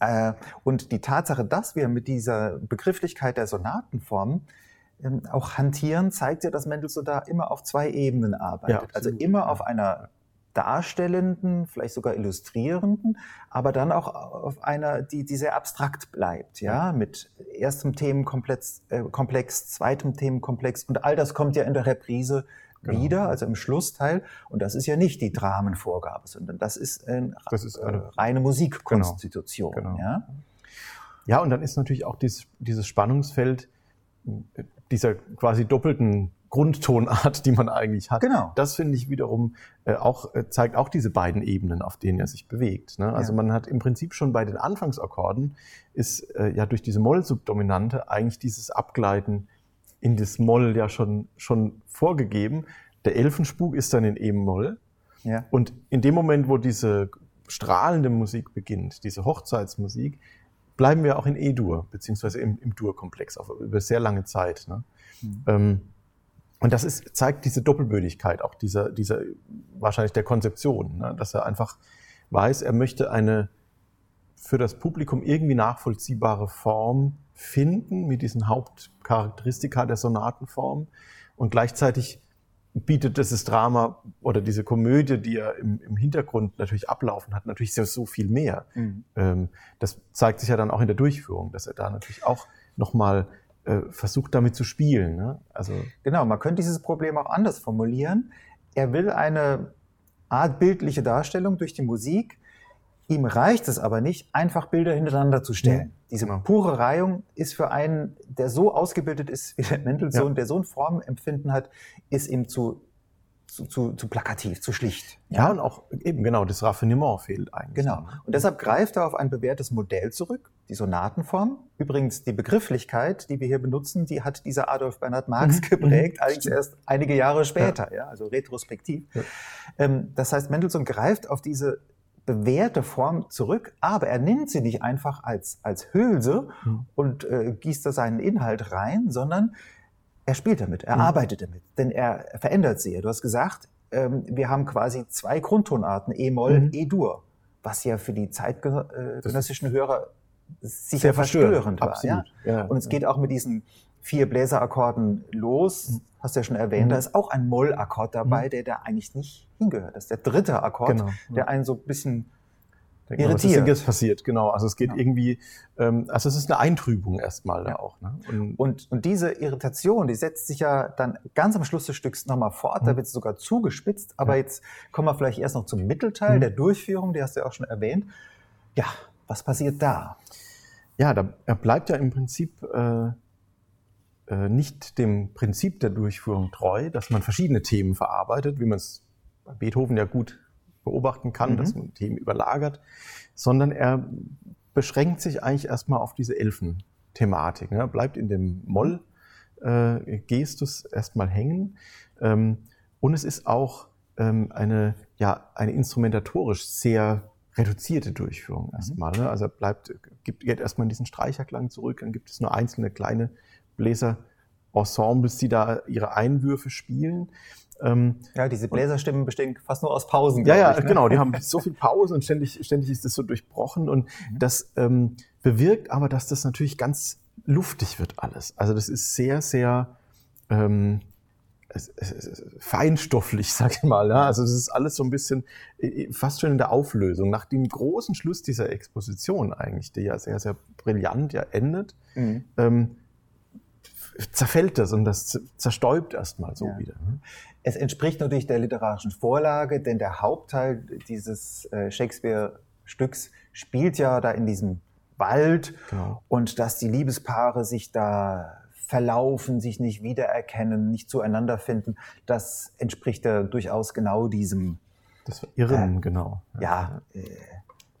Äh, und die Tatsache, dass wir mit dieser Begrifflichkeit der Sonatenform ähm, auch hantieren, zeigt ja, dass Mendelssohn da immer auf zwei Ebenen arbeitet. Ja, also immer auf einer darstellenden, vielleicht sogar illustrierenden, aber dann auch auf einer, die, die sehr abstrakt bleibt, ja, mit erstem Themenkomplex, äh, Komplex, zweitem Themenkomplex und all das kommt ja in der Reprise genau. wieder, also im Schlussteil. Und das ist ja nicht die Dramenvorgabe, sondern das ist, ein, das ist eine, äh, reine Musikkonstitution. Genau, genau. Ja? ja, und dann ist natürlich auch dieses, dieses Spannungsfeld dieser quasi doppelten Grundtonart, die man eigentlich hat. Genau. Das finde ich wiederum äh, auch, äh, zeigt auch diese beiden Ebenen, auf denen er sich bewegt. Ne? Also ja. man hat im Prinzip schon bei den Anfangsakkorden ist äh, ja durch diese Moll-Subdominante eigentlich dieses Abgleiten in das Moll ja schon, schon vorgegeben. Der Elfenspuk ist dann in E-Moll. Ja. Und in dem Moment, wo diese strahlende Musik beginnt, diese Hochzeitsmusik, bleiben wir auch in E-Dur, beziehungsweise im, im Dur-Komplex, über sehr lange Zeit. Ne? Mhm. Ähm, und das ist, zeigt diese Doppelbödigkeit auch dieser, dieser wahrscheinlich der Konzeption, ne? dass er einfach weiß, er möchte eine für das Publikum irgendwie nachvollziehbare Form finden mit diesen Hauptcharakteristika der Sonatenform und gleichzeitig bietet dieses Drama oder diese Komödie, die er im, im Hintergrund natürlich ablaufen hat, natürlich so, so viel mehr. Mhm. Ähm, das zeigt sich ja dann auch in der Durchführung, dass er da natürlich auch nochmal äh, versucht damit zu spielen. Ne? Also genau, man könnte dieses Problem auch anders formulieren. Er will eine Art bildliche Darstellung durch die Musik. Ihm reicht es aber nicht, einfach Bilder hintereinander zu stellen. Ja, Diese genau. pure Reihung ist für einen, der so ausgebildet ist wie der Mendelssohn, ja. der so ein Formempfinden hat, ist ihm zu zu, zu, zu plakativ, zu schlicht. Ja, ja, und auch eben genau, das Raffinement fehlt eigentlich. Genau. Und deshalb greift er auf ein bewährtes Modell zurück, die Sonatenform. Übrigens, die Begrifflichkeit, die wir hier benutzen, die hat dieser Adolf Bernhard Marx mhm. geprägt, mhm. allerdings erst einige Jahre später, ja, also retrospektiv. Ähm, das heißt, Mendelssohn greift auf diese bewährte Form zurück, aber er nimmt sie nicht einfach als, als Hülse mhm. und äh, gießt da seinen Inhalt rein, sondern er spielt damit, er mhm. arbeitet damit, denn er verändert sie. Du hast gesagt, ähm, wir haben quasi zwei Grundtonarten, E-Moll, mhm. E-Dur, was ja für die zeitgenössischen Hörer sicher verstörend war. Ja? Ja, Und es ja. geht auch mit diesen vier Bläserakkorden los, mhm. hast du ja schon erwähnt, mhm. da ist auch ein Moll-Akkord dabei, mhm. der da eigentlich nicht hingehört. Das ist der dritte Akkord, genau, der einen so ein bisschen Genau, was ist denn jetzt passiert? Genau, also es geht genau. irgendwie, ähm, also es ist eine Eintrübung erstmal ja. da auch. Ne? Und, und, und, diese Irritation, die setzt sich ja dann ganz am Schluss des Stücks nochmal fort, mhm. da wird es sogar zugespitzt, aber ja. jetzt kommen wir vielleicht erst noch zum Mittelteil mhm. der Durchführung, die hast du ja auch schon erwähnt. Ja, was passiert da? Ja, da, bleibt ja im Prinzip äh, nicht dem Prinzip der Durchführung treu, dass man verschiedene Themen verarbeitet, wie man es bei Beethoven ja gut beobachten kann, mhm. dass man Themen überlagert, sondern er beschränkt sich eigentlich erstmal auf diese Elfen-Thematik. Ne? Bleibt in dem Moll-Gestus äh, erstmal hängen. Ähm, und es ist auch ähm, eine, ja, eine instrumentatorisch sehr reduzierte Durchführung mhm. erstmal. Ne? Also er bleibt, gibt, geht erstmal in diesen Streicherklang zurück, dann gibt es nur einzelne kleine Bläser-Ensembles, die da ihre Einwürfe spielen. Ähm, ja, diese Bläserstimmen bestehen fast nur aus Pausen. Ja, ja, ich, ne? genau. Die haben (laughs) so viel Pause und ständig, ständig ist das so durchbrochen. Und mhm. das ähm, bewirkt aber, dass das natürlich ganz luftig wird alles. Also das ist sehr, sehr ähm, feinstofflich, (laughs) sag ich mal. Ja? Also das ist alles so ein bisschen äh, fast schon in der Auflösung. Nach dem großen Schluss dieser Exposition eigentlich, die ja sehr, sehr brillant ja endet, mhm. ähm, zerfällt das und das zerstäubt erstmal so ja. wieder. Ne? Es entspricht natürlich der literarischen Vorlage, denn der Hauptteil dieses äh, Shakespeare-Stücks spielt ja da in diesem Wald genau. und dass die Liebespaare sich da verlaufen, sich nicht wiedererkennen, nicht zueinander finden, das entspricht ja durchaus genau diesem Das Irren, äh, genau. Ja, äh,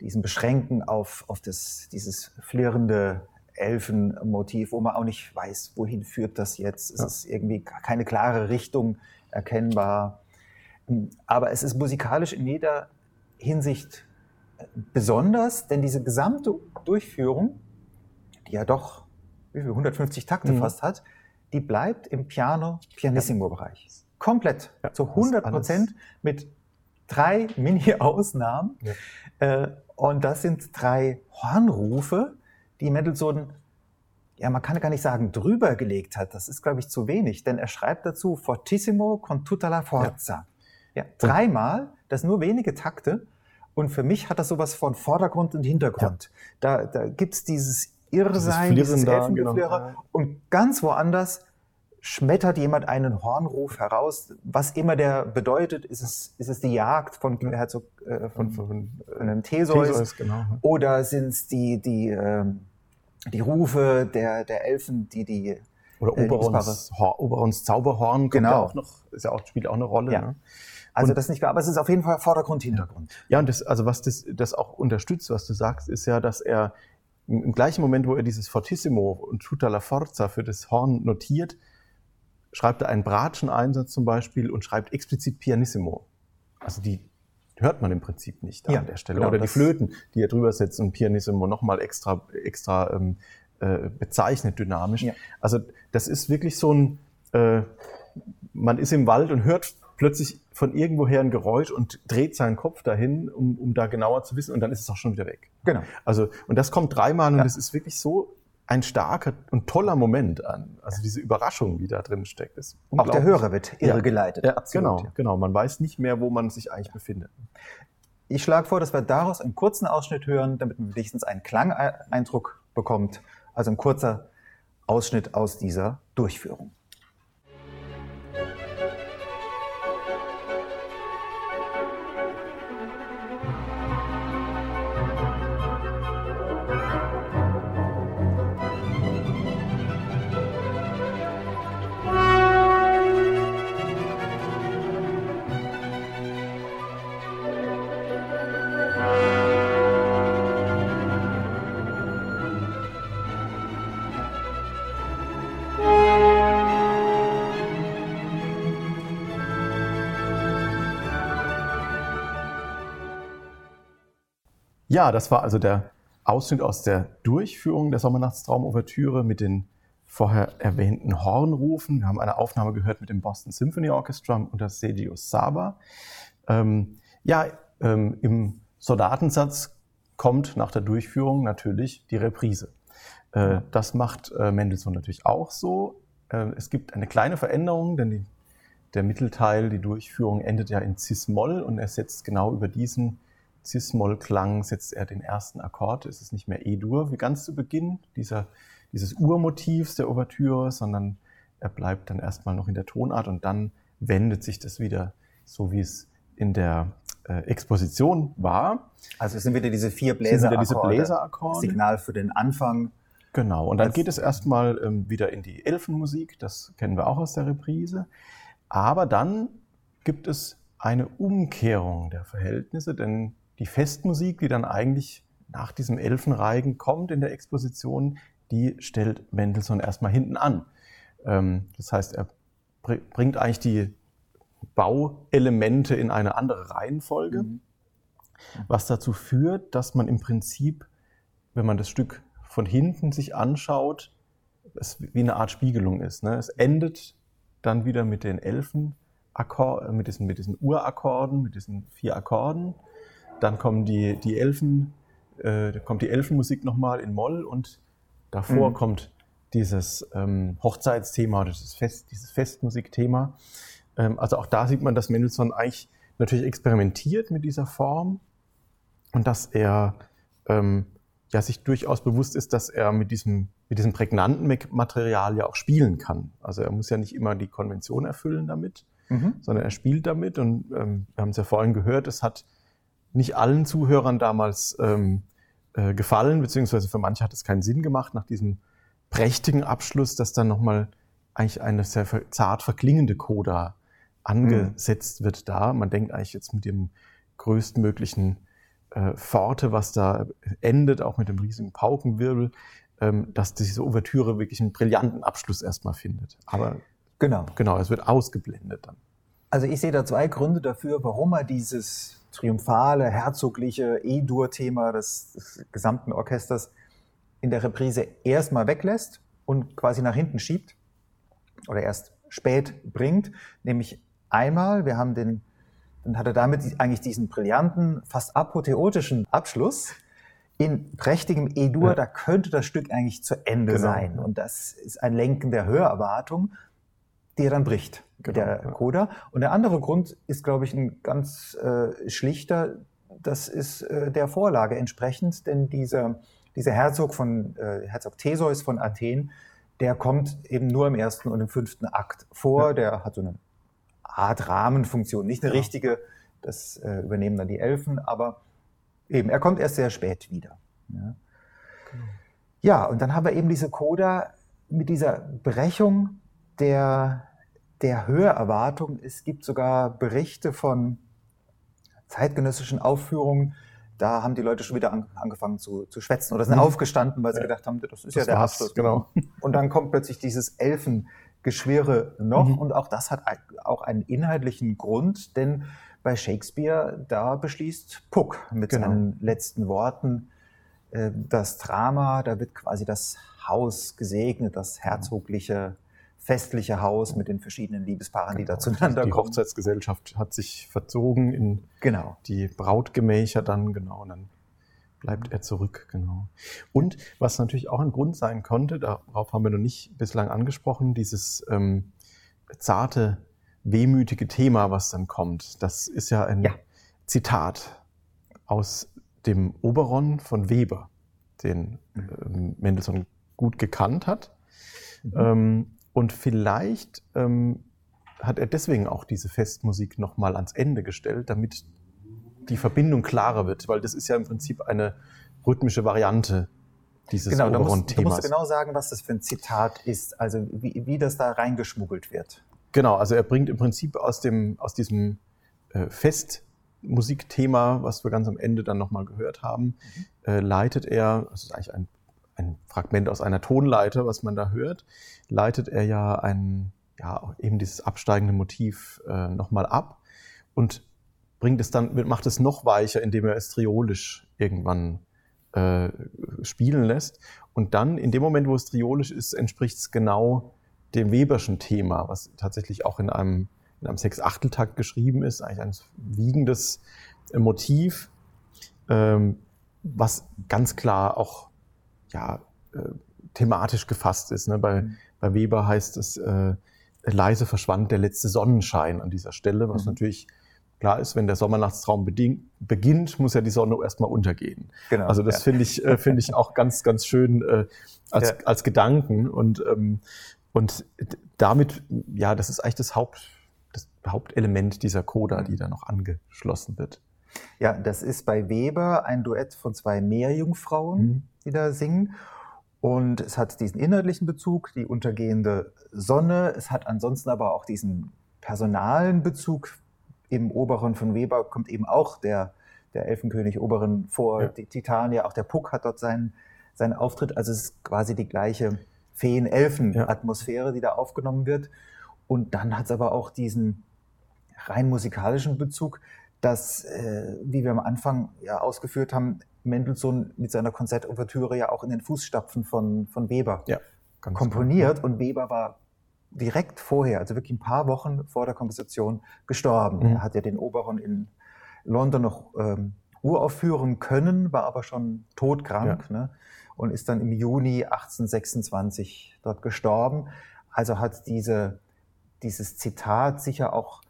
diesen Beschränken auf, auf das, dieses flirrende Elfenmotiv, wo man auch nicht weiß, wohin führt das jetzt. Es ja. ist irgendwie keine klare Richtung erkennbar. Aber es ist musikalisch in jeder Hinsicht besonders, denn diese gesamte Durchführung, die ja doch wie viel, 150 Takte mhm. fast hat, die bleibt im Piano-Pianissimo-Bereich. Komplett, ja, zu 100 Prozent mit drei (laughs) Mini-Ausnahmen. Ja. Äh, und das sind drei Hornrufe, die Mendelssohn, ja, man kann gar nicht sagen, drüber gelegt hat. Das ist, glaube ich, zu wenig, denn er schreibt dazu Fortissimo con tutta la forza. Ja. ja dreimal, das nur wenige Takte. Und für mich hat das sowas von Vordergrund und Hintergrund. Ja. Da, da gibt's dieses Irrsein, dieses, dieses Elfengeflirre. Genau. Und ganz woanders schmettert jemand einen Hornruf heraus, was immer der bedeutet, ist es, ist es die Jagd von Herzog äh, von, von, von, einem Theseus, Theseus genau. oder sind es die, die, äh, die Rufe der, der Elfen, die die oder äh, Oberons, Oberons Zauberhorn genau. auch noch, ist ja auch, spielt auch eine Rolle. Ja. Ne? Also das nicht klar, aber es ist auf jeden Fall Vordergrund, Hintergrund. Ja, und das, also was das, das auch unterstützt, was du sagst, ist ja, dass er im gleichen Moment, wo er dieses Fortissimo und Tutta la Forza für das Horn notiert, schreibt er einen Bratschen-Einsatz zum Beispiel und schreibt explizit Pianissimo. Also die hört man im Prinzip nicht ja, an der Stelle. Genau, Oder die Flöten, die er drüber setzt und Pianissimo nochmal extra, extra ähm, äh, bezeichnet, dynamisch. Ja. Also das ist wirklich so ein, äh, man ist im Wald und hört plötzlich von irgendwoher ein Geräusch und dreht seinen Kopf dahin, um, um da genauer zu wissen und dann ist es auch schon wieder weg. Genau. Also, und das kommt dreimal und es ist wirklich so ein starker und toller Moment an. Also diese Überraschung, die da drin steckt, ist Auch der Hörer wird irregeleitet. Ja, ja genau, ja. genau. Man weiß nicht mehr, wo man sich eigentlich befindet. Ich schlage vor, dass wir daraus einen kurzen Ausschnitt hören, damit man wenigstens einen Klangeindruck bekommt. Also ein kurzer Ausschnitt aus dieser Durchführung. Ja, das war also der Ausschnitt aus der Durchführung der Sommernachtstraum-Ouvertüre mit den vorher erwähnten Hornrufen. Wir haben eine Aufnahme gehört mit dem Boston Symphony Orchestra unter Sergio Saba. Ähm, ja, ähm, im Soldatensatz kommt nach der Durchführung natürlich die Reprise. Äh, das macht äh, Mendelssohn natürlich auch so. Äh, es gibt eine kleine Veränderung, denn die, der Mittelteil, die Durchführung endet ja in Cis-Moll und er setzt genau über diesen Cis-Moll-Klang setzt er den ersten Akkord. Es ist nicht mehr E-Dur wie ganz zu Beginn dieser, dieses Urmotivs der Ouvertüre, sondern er bleibt dann erstmal noch in der Tonart und dann wendet sich das wieder so, wie es in der äh, Exposition war. Also es sind wieder diese vier Bläserakkorde. Bläserakkorde. Signal für den Anfang. Genau, und dann geht es erstmal ähm, wieder in die Elfenmusik, das kennen wir auch aus der Reprise. Aber dann gibt es eine Umkehrung der Verhältnisse, denn die Festmusik, die dann eigentlich nach diesem Elfenreigen kommt in der Exposition, die stellt Mendelssohn erstmal hinten an. Ähm, das heißt, er bringt eigentlich die Bauelemente in eine andere Reihenfolge, mhm. was dazu führt, dass man im Prinzip, wenn man das Stück von hinten sich anschaut, es wie eine Art Spiegelung ist. Ne? Es endet dann wieder mit den Elfen, mit diesen, mit diesen Urakkorden, mit diesen vier Akkorden dann kommen die, die Elfen, äh, kommt die Elfenmusik nochmal in Moll und davor mhm. kommt dieses ähm, Hochzeitsthema, dieses, Fest, dieses Festmusikthema. Ähm, also auch da sieht man, dass Mendelssohn eigentlich natürlich experimentiert mit dieser Form und dass er ähm, ja, sich durchaus bewusst ist, dass er mit diesem, mit diesem prägnanten Material ja auch spielen kann. Also er muss ja nicht immer die Konvention erfüllen damit, mhm. sondern er spielt damit und ähm, wir haben es ja vorhin gehört, es hat nicht allen Zuhörern damals ähm, äh, gefallen, beziehungsweise für manche hat es keinen Sinn gemacht, nach diesem prächtigen Abschluss, dass dann nochmal eigentlich eine sehr zart verklingende Coda angesetzt mhm. wird da. Man denkt eigentlich jetzt mit dem größtmöglichen äh, Pforte, was da endet, auch mit dem riesigen Paukenwirbel, ähm, dass diese Ouvertüre wirklich einen brillanten Abschluss erstmal findet. Aber genau, genau, es wird ausgeblendet dann. Also ich sehe da zwei Gründe dafür, warum er dieses triumphale, herzogliche E-Dur-Thema des, des gesamten Orchesters in der Reprise erstmal weglässt und quasi nach hinten schiebt oder erst spät bringt. Nämlich einmal, wir haben den, dann hat er damit eigentlich diesen brillanten, fast apotheotischen Abschluss in prächtigem E-Dur, ja. da könnte das Stück eigentlich zu Ende genau. sein. Und das ist ein Lenken der Hörerwartung, die er dann bricht, genau, der ja. Coda. Und der andere Grund ist, glaube ich, ein ganz äh, schlichter. Das ist äh, der Vorlage entsprechend, denn dieser, dieser Herzog von, äh, Herzog Theseus von Athen, der kommt eben nur im ersten und im fünften Akt vor. Ja. Der hat so eine Art Rahmenfunktion, nicht eine richtige, das äh, übernehmen dann die Elfen, aber Eben, er kommt erst sehr spät wieder. Ja. Genau. ja, und dann haben wir eben diese Coda mit dieser Brechung der, der Hörerwartung. Es gibt sogar Berichte von zeitgenössischen Aufführungen, da haben die Leute schon wieder an, angefangen zu, zu schwätzen oder sind mhm. aufgestanden, weil sie ja. gedacht haben, das ist das ja der Abschluss. Genau. (laughs) Und dann kommt plötzlich dieses Elfengeschwirre noch mhm. und auch das hat auch einen inhaltlichen Grund, denn bei Shakespeare, da beschließt Puck mit genau. seinen letzten Worten äh, das Drama, da wird quasi das Haus gesegnet, das herzogliche, festliche Haus mit den verschiedenen Liebespaaren, genau. die da zueinander die, kommen. Die Hochzeitsgesellschaft hat sich verzogen in genau. die Brautgemächer dann, genau, und dann bleibt er zurück, genau. Und was natürlich auch ein Grund sein konnte, darauf haben wir noch nicht bislang angesprochen, dieses ähm, zarte wehmütige Thema, was dann kommt. Das ist ja ein ja. Zitat aus dem Oberon von Weber, den äh, Mendelssohn gut gekannt hat. Mhm. Ähm, und vielleicht ähm, hat er deswegen auch diese Festmusik nochmal ans Ende gestellt, damit die Verbindung klarer wird, weil das ist ja im Prinzip eine rhythmische Variante dieses genau, Oberon-Themas. Du musst genau sagen, was das für ein Zitat ist, also wie, wie das da reingeschmuggelt wird. Genau, also er bringt im Prinzip aus, dem, aus diesem äh, Festmusikthema, was wir ganz am Ende dann nochmal gehört haben, mhm. äh, leitet er, das ist eigentlich ein, ein Fragment aus einer Tonleiter, was man da hört, leitet er ja ein, ja, eben dieses absteigende Motiv äh, nochmal ab und bringt es dann, macht es noch weicher, indem er es triolisch irgendwann äh, spielen lässt. Und dann, in dem Moment, wo es triolisch ist, entspricht es genau dem Weberschen Thema, was tatsächlich auch in einem, in einem Sechs-Achteltakt geschrieben ist, eigentlich ein wiegendes äh, Motiv, ähm, was ganz klar auch ja, äh, thematisch gefasst ist. Ne? Bei, mhm. bei Weber heißt es, äh, leise verschwand der letzte Sonnenschein an dieser Stelle, was mhm. natürlich klar ist, wenn der Sommernachtstraum beginnt, muss ja die Sonne erstmal untergehen. Genau, also das ja. finde ich, äh, finde ich auch ganz, ganz schön äh, als, ja. als Gedanken. Und ähm, und damit, ja, das ist eigentlich das, Haupt, das Hauptelement dieser Coda, die da noch angeschlossen wird. Ja, das ist bei Weber ein Duett von zwei Meerjungfrauen, mhm. Die da singen. Und es hat diesen inhaltlichen Bezug, die untergehende Sonne. Es hat ansonsten aber auch diesen personalen Bezug. Im Oberen von Weber kommt eben auch der, der Elfenkönig Oberen vor, ja. die Titania, auch der Puck hat dort seinen, seinen Auftritt. Also es ist quasi die gleiche Feen-Elfen-Atmosphäre, die da aufgenommen wird. Und dann hat es aber auch diesen rein musikalischen Bezug, dass, äh, wie wir am Anfang ja ausgeführt haben, Mendelssohn mit seiner Konzertouvertüre ja auch in den Fußstapfen von, von Weber ja, komponiert. Klar. Und Weber war direkt vorher, also wirklich ein paar Wochen vor der Komposition, gestorben. Mhm. Er hat ja den Oberon in London noch ähm, uraufführen können, war aber schon todkrank. Ja. Ne? und ist dann im Juni 1826 dort gestorben. Also hat diese, dieses Zitat sicher auch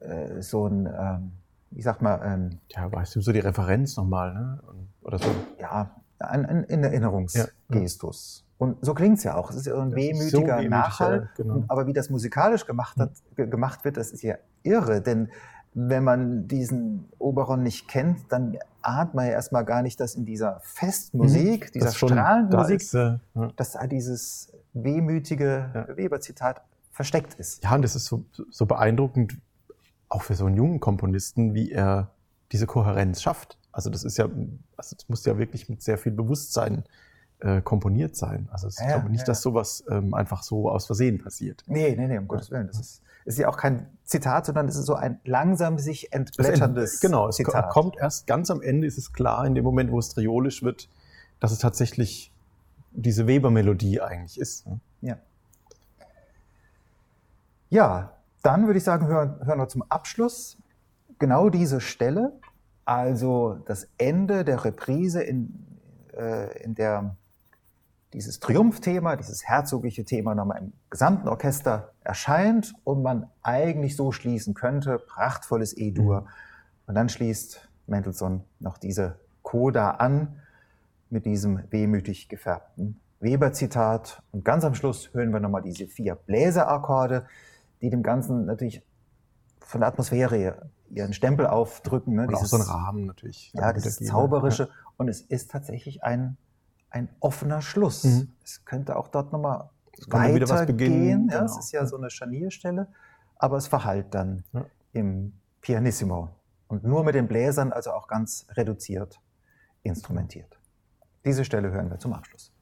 äh, so ein, ähm, ich sag mal, ähm, ja, weißt du so die Referenz nochmal, ne? Oder so? Ja, ein, ein, Erinnerungsgestus. Ja. Und so klingt's ja auch. Es ist ja ein wehmütiger so Nachhall. Genau. aber wie das musikalisch gemacht, hat, gemacht wird, das ist ja irre. Denn wenn man diesen Oberon nicht kennt, dann ahnt man ja erstmal gar nicht, dass in dieser Festmusik, mhm, dieser strahlenden Musik, ist, äh, ja. dass da dieses wehmütige ja. Weber-Zitat versteckt ist. Ja, und das ist so, so beeindruckend, auch für so einen jungen Komponisten, wie er diese Kohärenz schafft. Also das ist ja, also das muss ja wirklich mit sehr viel Bewusstsein äh, komponiert sein. Also ich Ja, glaube nicht, ja. dass sowas ähm, einfach so aus Versehen passiert. Nee, nee, nee, um Gottes Willen. Das ist, ist ja auch kein Zitat, sondern es ist so ein langsam sich entblätterndes ent- genau, es Zitat. kommt erst ganz am Ende, ist es klar, in dem Moment, wo es triolisch wird, dass es tatsächlich diese Weber-Melodie eigentlich ist. ne? Ja. Ja, dann würde ich sagen, hören, hören wir zum Abschluss genau diese Stelle, also das Ende der Reprise, in, äh, in der dieses Triumphthema, dieses herzogliche Thema nochmal im gesamten Orchester erscheint und man eigentlich so schließen könnte, prachtvolles E-Dur. Und dann schließt Mendelssohn noch diese Coda an mit diesem wehmütig gefärbten Weber-Zitat. Und ganz am Schluss hören wir nochmal diese vier Bläserakkorde, die dem Ganzen natürlich von der Atmosphäre ihren Stempel aufdrücken. Ne? Und auch Dieses- so ein Rahmen natürlich. ja, dieses wiedergeben. Zauberische. Und es ist tatsächlich ein, ein offener Schluss. Mhm. Es könnte auch dort nochmal Es kann ja wieder was beginnen, weitergehen. Ja, es genau. ist ja so eine Scharnierstelle, aber es verhallt dann Ja. im Pianissimo. Und nur mit den Bläsern, also auch ganz reduziert instrumentiert. Diese Stelle hören wir zum Abschluss.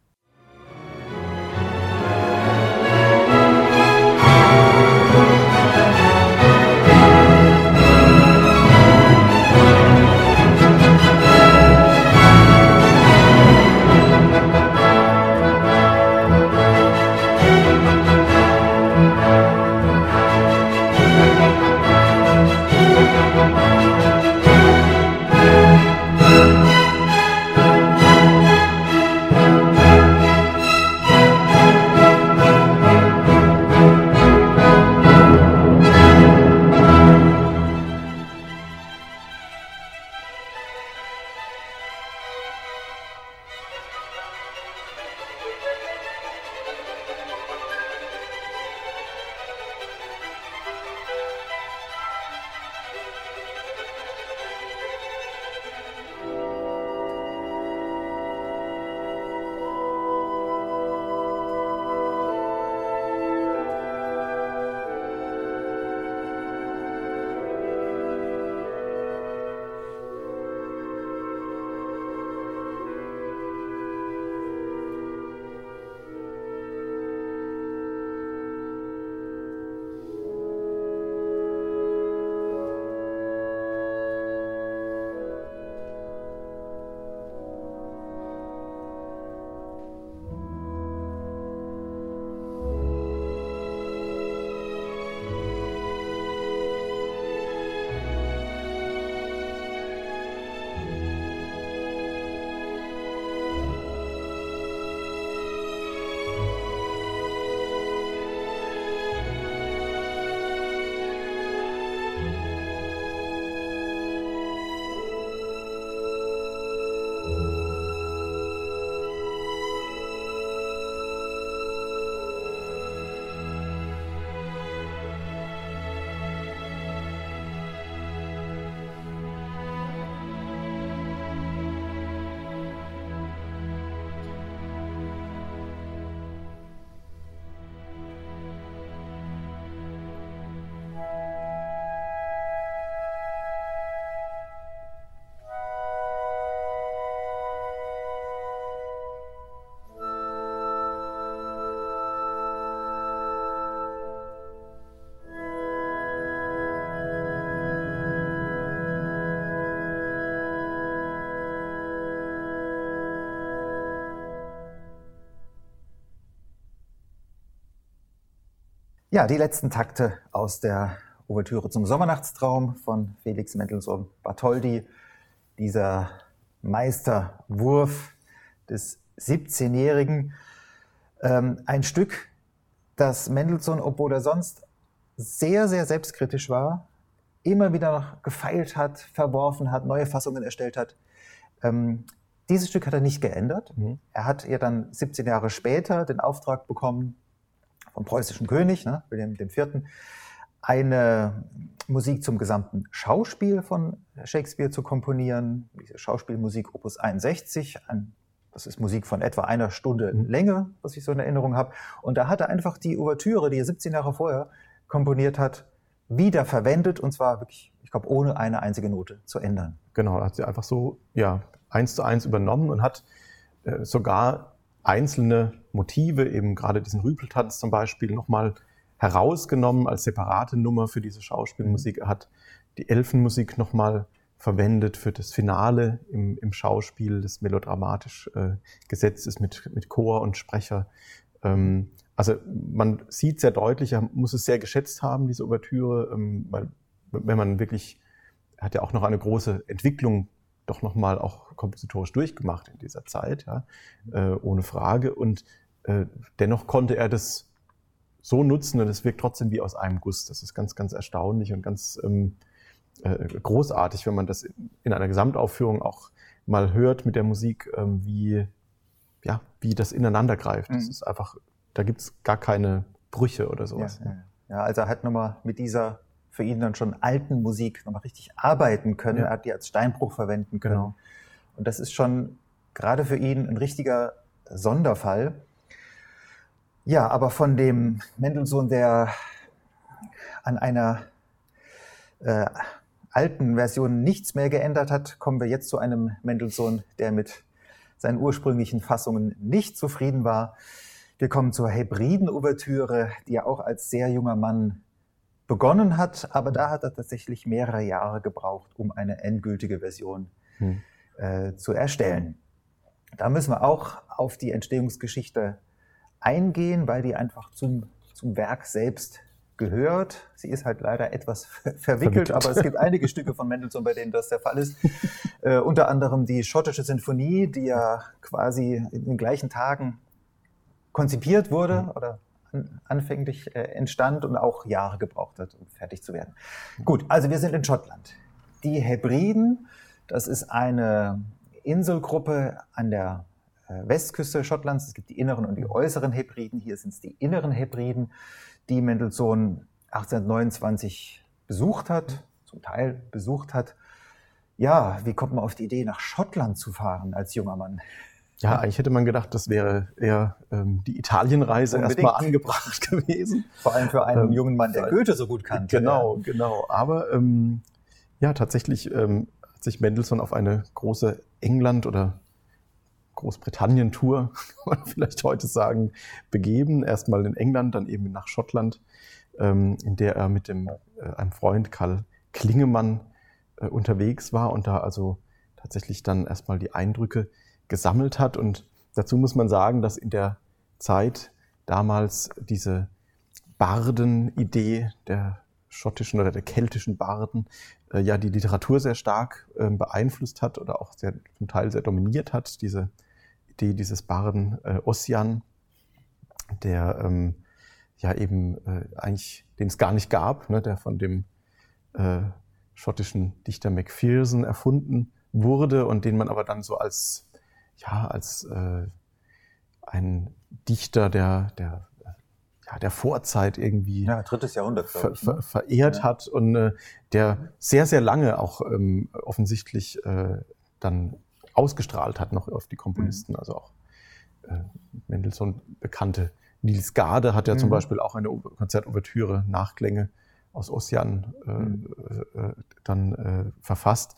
Ja, die letzten Takte aus der Ouvertüre zum Sommernachtstraum von Felix Mendelssohn Bartholdy. Dieser Meisterwurf des 17-Jährigen. Ähm, ein Stück, das Mendelssohn, obwohl er sonst sehr, sehr selbstkritisch war, immer wieder noch gefeilt hat, verworfen hat, neue Fassungen erstellt hat. Ähm, dieses Stück hat er nicht geändert. Mhm. Er hat ja dann 17 Jahre später den Auftrag bekommen, vom preußischen König, ne, Wilhelm IV., eine Musik zum gesamten Schauspiel von Shakespeare zu komponieren. Diese Schauspielmusik Opus 61, ein, das ist Musik von etwa einer Stunde Mhm. Länge, was ich so in Erinnerung habe. Und da hat er einfach die Ouvertüre, die er 17 Jahre vorher komponiert hat, wieder verwendet und zwar wirklich, ich glaube, ohne eine einzige Note zu ändern. Genau, hat sie einfach so ja, eins zu eins übernommen und hat äh, sogar einzelne Motive, eben gerade diesen Rüpeltanz zum Beispiel, nochmal herausgenommen als separate Nummer für diese Schauspielmusik. Er hat die Elfenmusik nochmal verwendet für das Finale im, im Schauspiel, das melodramatisch äh, gesetzt ist mit, mit Chor und Sprecher. Ähm, also man sieht sehr deutlich, er muss es sehr geschätzt haben, diese Ouvertüre, ähm, weil wenn man wirklich, er hat ja auch noch eine große Entwicklung doch nochmal auch kompositorisch durchgemacht in dieser Zeit, ja, äh, ohne Frage. Und äh, dennoch konnte er das so nutzen und es wirkt trotzdem wie aus einem Guss. Das ist ganz, ganz erstaunlich und ganz ähm, äh, großartig, wenn man das in einer Gesamtaufführung auch mal hört mit der Musik, ähm, wie, ja, wie das ineinander greift. Das mhm. ist einfach, da gibt es gar keine Brüche oder sowas. Ja, ja. ja, also er hat nochmal mit dieser für ihn dann schon alten Musik nochmal richtig arbeiten können. Ja. Er hat die als Steinbruch verwenden können. Genau. Und das ist schon gerade für ihn ein richtiger Sonderfall. Ja, aber von dem Mendelssohn, der an einer äh, alten Version nichts mehr geändert hat, kommen wir jetzt zu einem Mendelssohn, der mit seinen ursprünglichen Fassungen nicht zufrieden war. Wir kommen zur Hebriden-Ouvertüre, die er auch als sehr junger Mann begonnen hat, aber da hat er tatsächlich mehrere Jahre gebraucht, um eine endgültige Version hm. äh, zu erstellen. Da müssen wir auch auf die Entstehungsgeschichte eingehen, weil die einfach zum, zum Werk selbst gehört. Sie ist halt leider etwas verwickelt, verwickelt, aber es gibt einige Stücke von Mendelssohn, bei denen das der Fall ist. Äh, unter anderem die schottische Sinfonie, die ja quasi in den gleichen Tagen konzipiert wurde mhm. oder an, anfänglich äh, entstand und auch Jahre gebraucht hat, um fertig zu werden. Gut, also wir sind in Schottland. Die Hebriden, das ist eine Inselgruppe an der Westküste Schottlands. Es gibt die inneren und die äußeren Hebriden. Hier sind es die inneren Hebriden, die Mendelssohn 1829 besucht hat, zum Teil besucht hat. Ja, wie kommt man auf die Idee, nach Schottland zu fahren als junger Mann? Ja, eigentlich hätte man gedacht, das wäre eher ähm, die Italienreise erstmal angebracht (laughs) gewesen. Vor allem für einen ähm, jungen Mann, der Goethe so gut kannte. Genau, genau. Aber ähm, ja, tatsächlich ähm, hat sich Mendelssohn auf eine große England- oder Großbritannien-Tour, (laughs) kann man vielleicht heute sagen, begeben. Erstmal in England, dann eben nach Schottland, ähm, in der er mit dem, äh, einem Freund Karl Klingemann äh, unterwegs war und da also tatsächlich dann erstmal die Eindrücke gesammelt hat. Und dazu muss man sagen, dass in der Zeit damals diese Barden-Idee der schottischen oder der keltischen Barden äh, ja die Literatur sehr stark äh, beeinflusst hat oder auch sehr, zum Teil sehr dominiert hat. Diese Idee dieses Barden äh, Ossian, der ähm, ja eben äh, eigentlich, den es gar nicht gab, ne, der von dem äh, schottischen Dichter Macpherson erfunden wurde und den man aber dann so als ja als äh, ein Dichter der der ja, der Vorzeit irgendwie ja, drittes Jahrhundert, ver, ich, ne? verehrt ja. hat und äh, der sehr, sehr lange auch ähm, offensichtlich äh, dann ausgestrahlt hat noch auf die Komponisten, mhm. also auch äh, Mendelssohn bekannte. Nils Gade hat ja mhm. zum Beispiel auch eine Konzertouvertüre, Nachklänge aus Ossian äh, mhm. äh, dann äh, verfasst.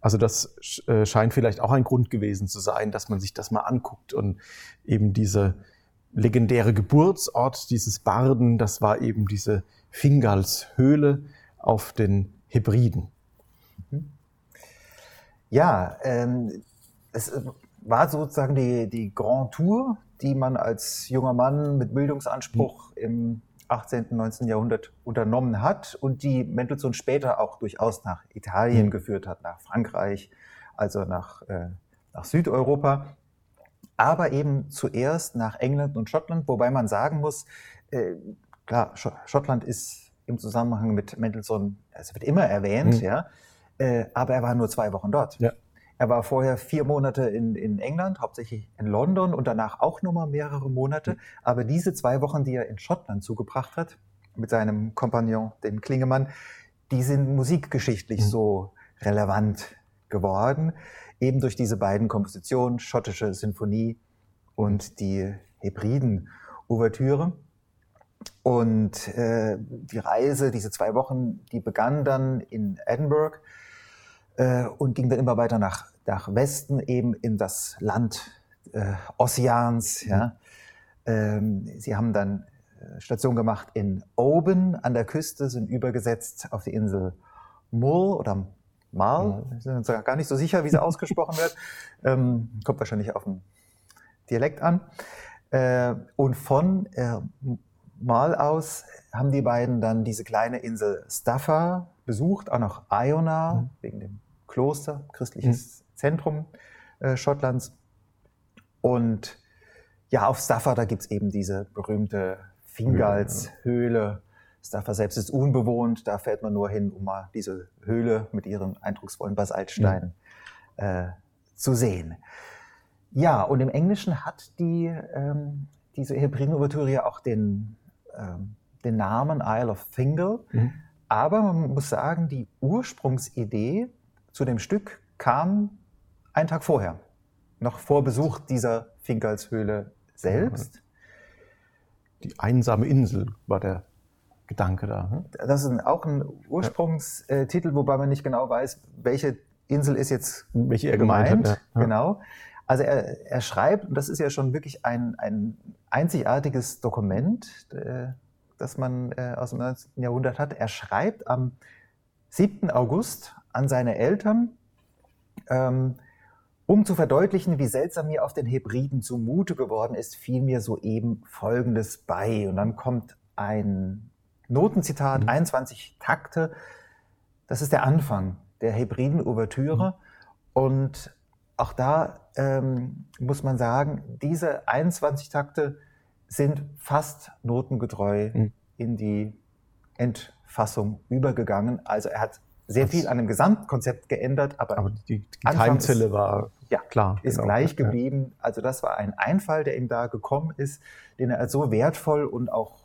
Also das äh, scheint vielleicht auch ein Grund gewesen zu sein, dass man sich das mal anguckt und eben diese legendäre Geburtsort dieses Barden, das war eben diese Fingalshöhle auf den Hebriden. Mhm. Ja, ähm, es äh, war sozusagen die, die Grand Tour, die man als junger Mann mit Bildungsanspruch mhm. im 18., 19. Jahrhundert unternommen hat und die Mendelssohn später auch durchaus nach Italien mhm. geführt hat, nach Frankreich, also nach, äh, nach Südeuropa, aber eben zuerst nach England und Schottland, wobei man sagen muss, äh, klar, Schottland ist im Zusammenhang mit Mendelssohn, es wird immer erwähnt, mhm. ja, äh, aber er war nur zwei Wochen dort. Ja. Er war vorher vier Monate in, in England, hauptsächlich in London und danach auch nochmal mehrere Monate. Aber diese zwei Wochen, die er in Schottland zugebracht hat, mit seinem Kompagnon, dem Klingemann, die sind musikgeschichtlich mhm. so relevant geworden, eben durch diese beiden Kompositionen, schottische Sinfonie und die Hebriden-Ouvertüre. und äh, die Reise, diese zwei Wochen, die begann dann in Edinburgh äh, und ging dann immer weiter nach, nach Westen, eben in das Land äh, Ossians. Ja. Ähm, sie haben dann äh, Station gemacht in Oban an der Küste, sind übergesetzt auf die Insel Mull oder Mal. Wir sind uns gar nicht so sicher, wie sie (laughs) ausgesprochen wird. Ähm, kommt wahrscheinlich auf den Dialekt an. Äh, und von äh, Mal aus haben die beiden dann diese kleine Insel Staffa besucht, auch noch Iona, mhm. wegen dem Kloster, christliches mhm. Zentrum äh, Schottlands. Und ja, auf Staffa, da gibt es eben diese berühmte Fingalshöhle. Staffa selbst ist unbewohnt, da fährt man nur hin, um mal diese Höhle mit ihren eindrucksvollen Basaltsteinen mhm. äh, zu sehen. Ja, und im Englischen hat die, ähm, diese Hebriden-Ouvertüre ja auch den, ähm, den Namen Isle of Fingal. Mhm. Aber man muss sagen, die Ursprungsidee zu dem Stück kam einen Tag vorher, noch vor Besuch dieser Fingalshöhle selbst. Die einsame Insel war der Gedanke da. Hm? Das ist auch ein Ursprungstitel, wobei man nicht genau weiß, welche Insel ist jetzt welche er gemeint. gemeint hat, ja. Genau. Also er, er schreibt, und das ist ja schon wirklich ein, ein einzigartiges Dokument, äh, das man äh, aus dem 19. Jahrhundert hat. Er schreibt am 7. August an seine Eltern, ähm, um zu verdeutlichen, wie seltsam mir auf den Hebriden zumute geworden ist, fiel mir soeben Folgendes bei. Und dann kommt ein Notenzitat, mhm. 21 Takte. Das ist der Anfang der Hebriden-Ouvertüre. Mhm. Und auch da ähm, muss man sagen, diese 21 Takte sind fast notengetreu mhm. in die Endfassung übergegangen. Also er hat sehr viel an dem Gesamtkonzept geändert, aber, aber die, die Keimzelle war ja, klar, ist genau. gleich geblieben. Also das war ein Einfall, der ihm da gekommen ist, den er als so wertvoll und auch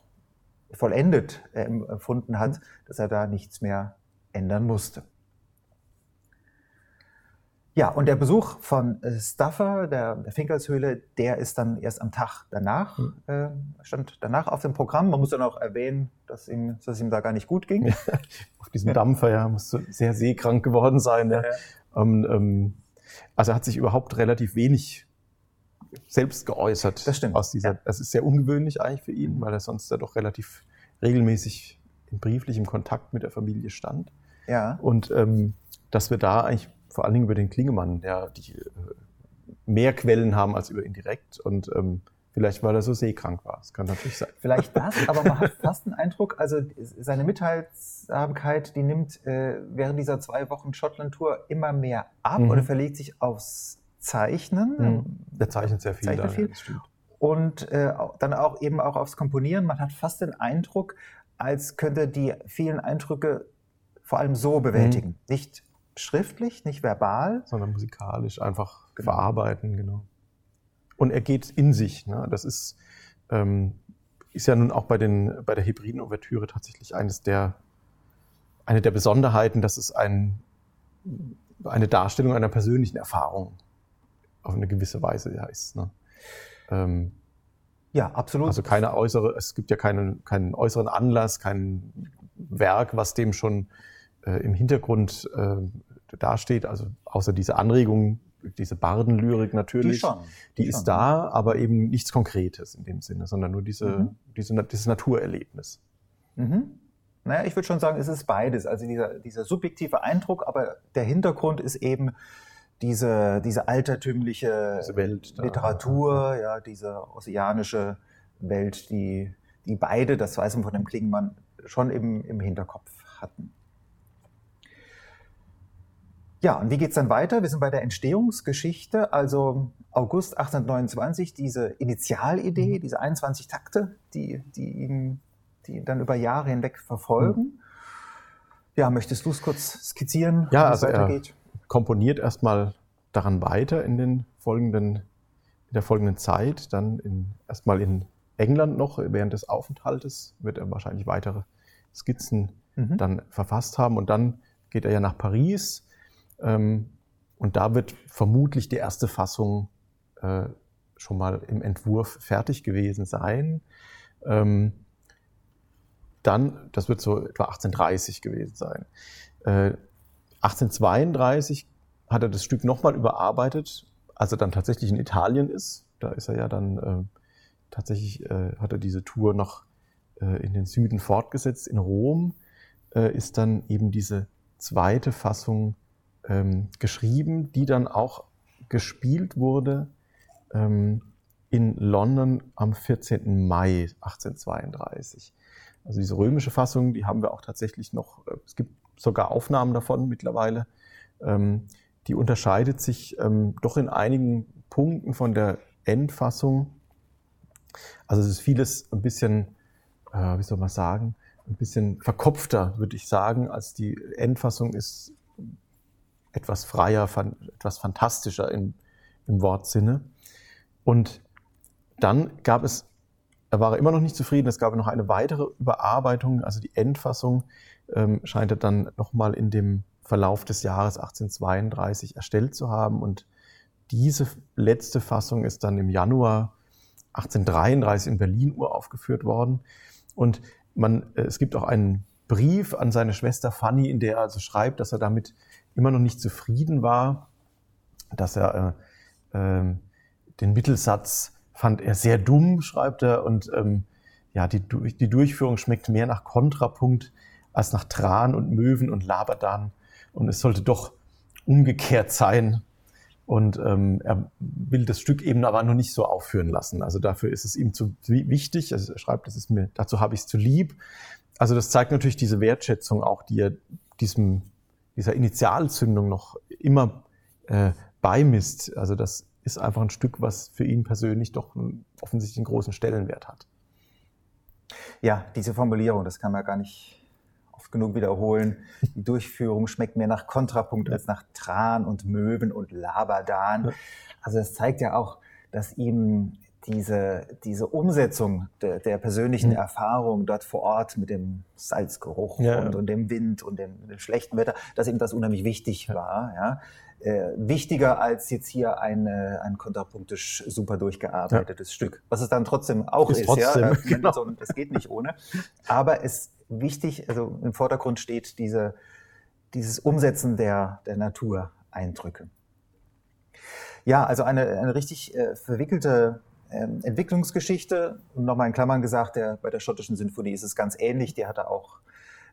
vollendet äh, empfunden hat, mhm. dass er da nichts mehr ändern musste. Ja, und der Besuch von äh, Staffer, der, der Finkelshöhle, der ist dann erst am Tag danach, mhm. äh, stand danach auf dem Programm. Man muss dann auch erwähnen, dass, ihm, dass es ihm da gar nicht gut ging. Ja, (laughs) auf diesem Dampfer, ja, musste sehr seekrank geworden sein. Ja. Ähm, ähm, also er hat sich überhaupt relativ wenig selbst geäußert. Das stimmt. Aus dieser, ja. Das ist sehr ungewöhnlich eigentlich für ihn, weil er sonst ja doch relativ regelmäßig in brieflichem Kontakt mit der Familie stand. Ja. Und ähm, dass wir da eigentlich vor allen Dingen über den Klingemann, der die äh, mehr Quellen haben als über ihn direkt und ähm, Vielleicht, weil er so seekrank war. Das kann natürlich sein. Vielleicht das, (laughs) aber man hat fast den Eindruck, also seine Mitteilsamkeit, die nimmt äh, während dieser zwei Wochen Schottland-Tour immer mehr ab mhm. oder verlegt sich aufs Zeichnen. Mhm. Der zeichnet sehr viel. Zeichnet viel. Und äh, dann auch eben auch aufs Komponieren. Man hat fast den Eindruck, als könnte er die vielen Eindrücke vor allem so bewältigen. Mhm. Nicht schriftlich, nicht verbal. Sondern musikalisch einfach genau. verarbeiten, genau. Und er geht in sich. Ne? Das ist, ähm, ist ja nun auch bei, den, bei der Hebriden-Ouvertüre tatsächlich eines der, eine der Besonderheiten, dass es ein, eine Darstellung einer persönlichen Erfahrung auf eine gewisse Weise ist. Ne? Ähm, ja, absolut. Also keine äußere, es gibt ja keinen, keinen äußeren Anlass, kein Werk, was dem schon äh, im Hintergrund äh, dasteht, also außer diese Anregung, diese Bardenlyrik natürlich, die, schon, die, die ist schon. da, aber eben nichts Konkretes in dem Sinne, sondern nur diese, mhm. diese, dieses Naturerlebnis. Mhm. Naja, ich würde schon sagen, es ist beides. Also dieser, dieser subjektive Eindruck, aber der Hintergrund ist eben diese, diese altertümliche diese Welt Literatur, ja, diese ozeanische Welt, die, die beide, das weiß man von dem Klingenmann, schon im, im Hinterkopf hatten. Ja, und wie geht's dann weiter? Wir sind bei der Entstehungsgeschichte, also August 1829, diese Initialidee, mhm. diese 21 Takte, die, die ihn, die ihn dann über Jahre hinweg verfolgen. Mhm. Ja, möchtest du es kurz skizzieren, ja, wie also es weitergeht? Er komponiert erstmal daran weiter in den folgenden, in der folgenden Zeit, dann in, erstmal in England noch, während des Aufenthaltes wird er wahrscheinlich weitere Skizzen mhm. dann verfasst haben und dann geht er ja nach Paris, ähm, und da wird vermutlich die erste Fassung äh, schon mal im Entwurf fertig gewesen sein. Ähm, dann, das wird so etwa 1830 gewesen sein. Äh, 1832 hat er das Stück nochmal überarbeitet, als er dann tatsächlich in Italien ist. Da ist er ja dann äh, tatsächlich, äh, hat er diese Tour noch äh, in den Süden fortgesetzt. In Rom äh, ist dann eben diese zweite Fassung ähm, geschrieben, die dann auch gespielt wurde ähm, in London am 14. Mai 1832. Also diese römische Fassung, die haben wir auch tatsächlich noch, äh, es gibt sogar Aufnahmen davon mittlerweile. Ähm, die unterscheidet sich ähm, doch in einigen Punkten von der Endfassung. Also es ist vieles ein bisschen, äh, wie soll man sagen, ein bisschen verkopfter, würde ich sagen, als die Endfassung ist etwas freier, etwas fantastischer im, im Wortsinne. Und dann gab es, er war immer noch nicht zufrieden, es gab noch eine weitere Überarbeitung, also die Endfassung ähm, scheint er dann nochmal in dem Verlauf des Jahres 1832 erstellt zu haben. Und diese letzte Fassung ist dann im Januar 1833 in Berlin uraufgeführt worden. Und man, äh, es gibt auch einen Brief an seine Schwester Fanny, in der er also schreibt, dass er damit immer noch nicht zufrieden war, dass er äh, äh, den Mittelsatz fand er sehr dumm, schreibt er, und ähm, ja, die, die Durchführung schmeckt mehr nach Kontrapunkt als nach Tran und Möwen und Laberdan. Und es sollte doch umgekehrt sein. Und ähm, er will das Stück eben aber noch nicht so aufführen lassen. Also dafür ist es ihm zu wichtig. Also er schreibt, das ist mir, dazu habe ich es zu lieb. Also das zeigt natürlich diese Wertschätzung auch, die er diesem, dieser Initialzündung noch immer äh, beimisst. Also das ist einfach ein Stück, was für ihn persönlich doch einen, offensichtlich einen großen Stellenwert hat. Ja, diese Formulierung, das kann man gar nicht oft genug wiederholen. Die Durchführung schmeckt mehr nach Kontrapunkt ja. als nach Tran und Möwen und Labadan. Ja. Also das zeigt ja auch, dass ihm diese, diese Umsetzung der, der persönlichen mhm. Erfahrung dort vor Ort mit dem Salzgeruch ja, und, und, dem Wind und dem, dem, schlechten Wetter, dass ihm das unheimlich wichtig war. Ja? äh, wichtiger als jetzt hier ein, äh, ein kontrapunktisch super durchgearbeitetes ja. Stück. Was es dann trotzdem auch ist, ist trotzdem, ja. Äh, genau. So, es geht nicht ohne. Aber es wichtig, also im Vordergrund steht diese, dieses Umsetzen der, der Natureindrücke. Ja, also eine, eine richtig äh, verwickelte ähm, Entwicklungsgeschichte. Und nochmal in Klammern gesagt, der, bei der schottischen Sinfonie ist es ganz ähnlich. Die hat er auch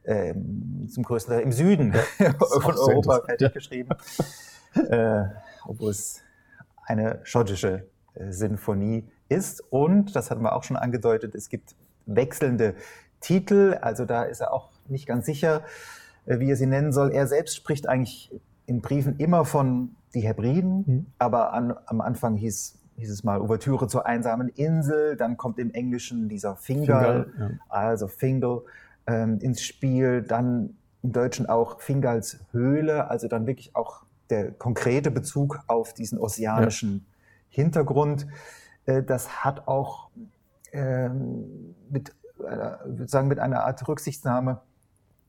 ähm, zum größten Teil im Süden ja, (laughs) von Europa fertig geschrieben äh, obwohl es eine schottische äh, Sinfonie ist. Und, das hatten wir auch schon angedeutet, es gibt wechselnde Titel. Also da ist er auch nicht ganz sicher, äh, wie er sie nennen soll. Er selbst spricht eigentlich in Briefen immer von die Hebriden, mhm. aber an, am Anfang hieß, hieß es mal Ouvertüre zur einsamen Insel, dann kommt im Englischen dieser Fingal, Fingal ja. also Fingal ähm, ins Spiel, dann im Deutschen auch Fingals Höhle, also dann wirklich auch der konkrete Bezug auf diesen ozeanischen ja. Hintergrund, äh, das hat auch ähm, mit, äh, sagen, mit einer Art Rücksichtnahme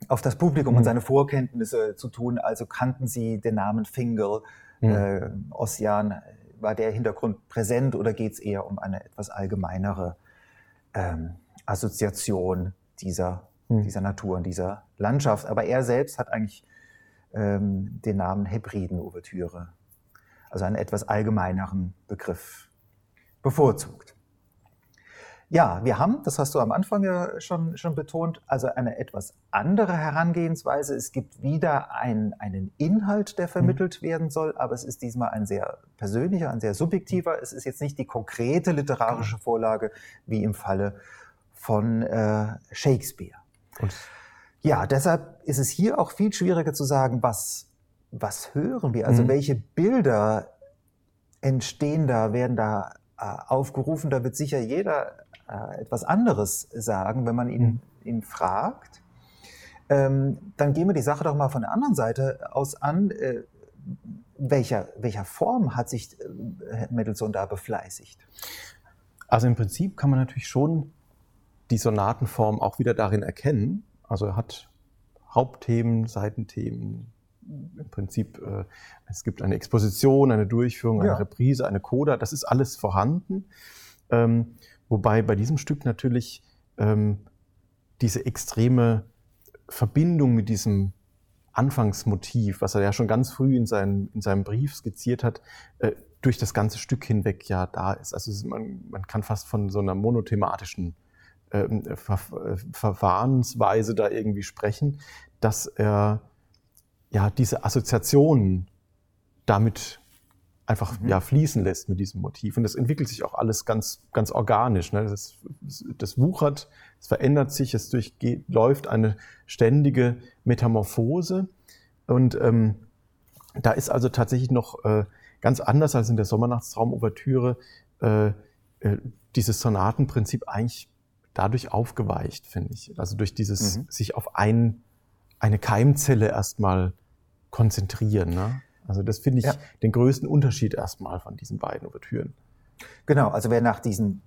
auf das Publikum mhm. und seine Vorkenntnisse zu tun. Also kannten Sie den Namen Fingal, mhm. äh, Ocean, war der Hintergrund präsent oder geht es eher um eine etwas allgemeinere ähm, Assoziation dieser, mhm. dieser Natur und dieser Landschaft? Aber er selbst hat eigentlich ähm, den Namen Hebriden-Ouvertüre, also einen etwas allgemeineren Begriff, bevorzugt. Ja, wir haben, das hast du am Anfang ja schon, schon betont, also eine etwas andere Herangehensweise. Es gibt wieder ein, einen Inhalt, der vermittelt mhm. werden soll, aber es ist diesmal ein sehr persönlicher, ein sehr subjektiver. Es ist jetzt nicht die konkrete literarische Vorlage wie im Falle von äh, Shakespeare. Und ja, deshalb ist es hier auch viel schwieriger zu sagen, was, was hören wir? Also mhm. welche Bilder entstehen da, werden da äh, aufgerufen? Da wird sicher jeder äh, etwas anderes sagen, wenn man ihn, mhm. ihn fragt. Ähm, dann gehen wir die Sache doch mal von der anderen Seite aus an. Äh, welcher, welcher Form hat sich äh, Mendelssohn da befleißigt? Also im Prinzip kann man natürlich schon die Sonatenform auch wieder darin erkennen, also er hat Hauptthemen, Seitenthemen. Im Prinzip, äh, es gibt eine Exposition, eine Durchführung, eine ja. Reprise, eine Coda, das ist alles vorhanden. Ähm, wobei bei diesem Stück natürlich ähm, diese extreme Verbindung mit diesem Anfangsmotiv, was er ja schon ganz früh in seinem, in seinem Brief skizziert hat, äh, durch das ganze Stück hinweg ja da ist. Also man, man kann fast von so einer monothematischen ähm, Ver Verfahrensweise da irgendwie sprechen, dass er ja diese Assoziationen damit einfach mhm. ja, fließen lässt mit diesem Motiv. Und das entwickelt sich auch alles ganz, ganz organisch. Ne? Das, das wuchert, es verändert sich, es durchläuft eine ständige Metamorphose. Und ähm, da ist also tatsächlich noch äh, ganz anders als in der Sommernachtstraum-Ouvertüre äh, äh, dieses Sonatenprinzip eigentlich dadurch aufgeweicht, finde ich. Also durch dieses mhm. sich auf ein, eine Keimzelle erstmal konzentrieren. Ne? Also das finde ich ja. den größten Unterschied erstmal von diesen beiden Ouvertüren. Genau, also wer nach diesen,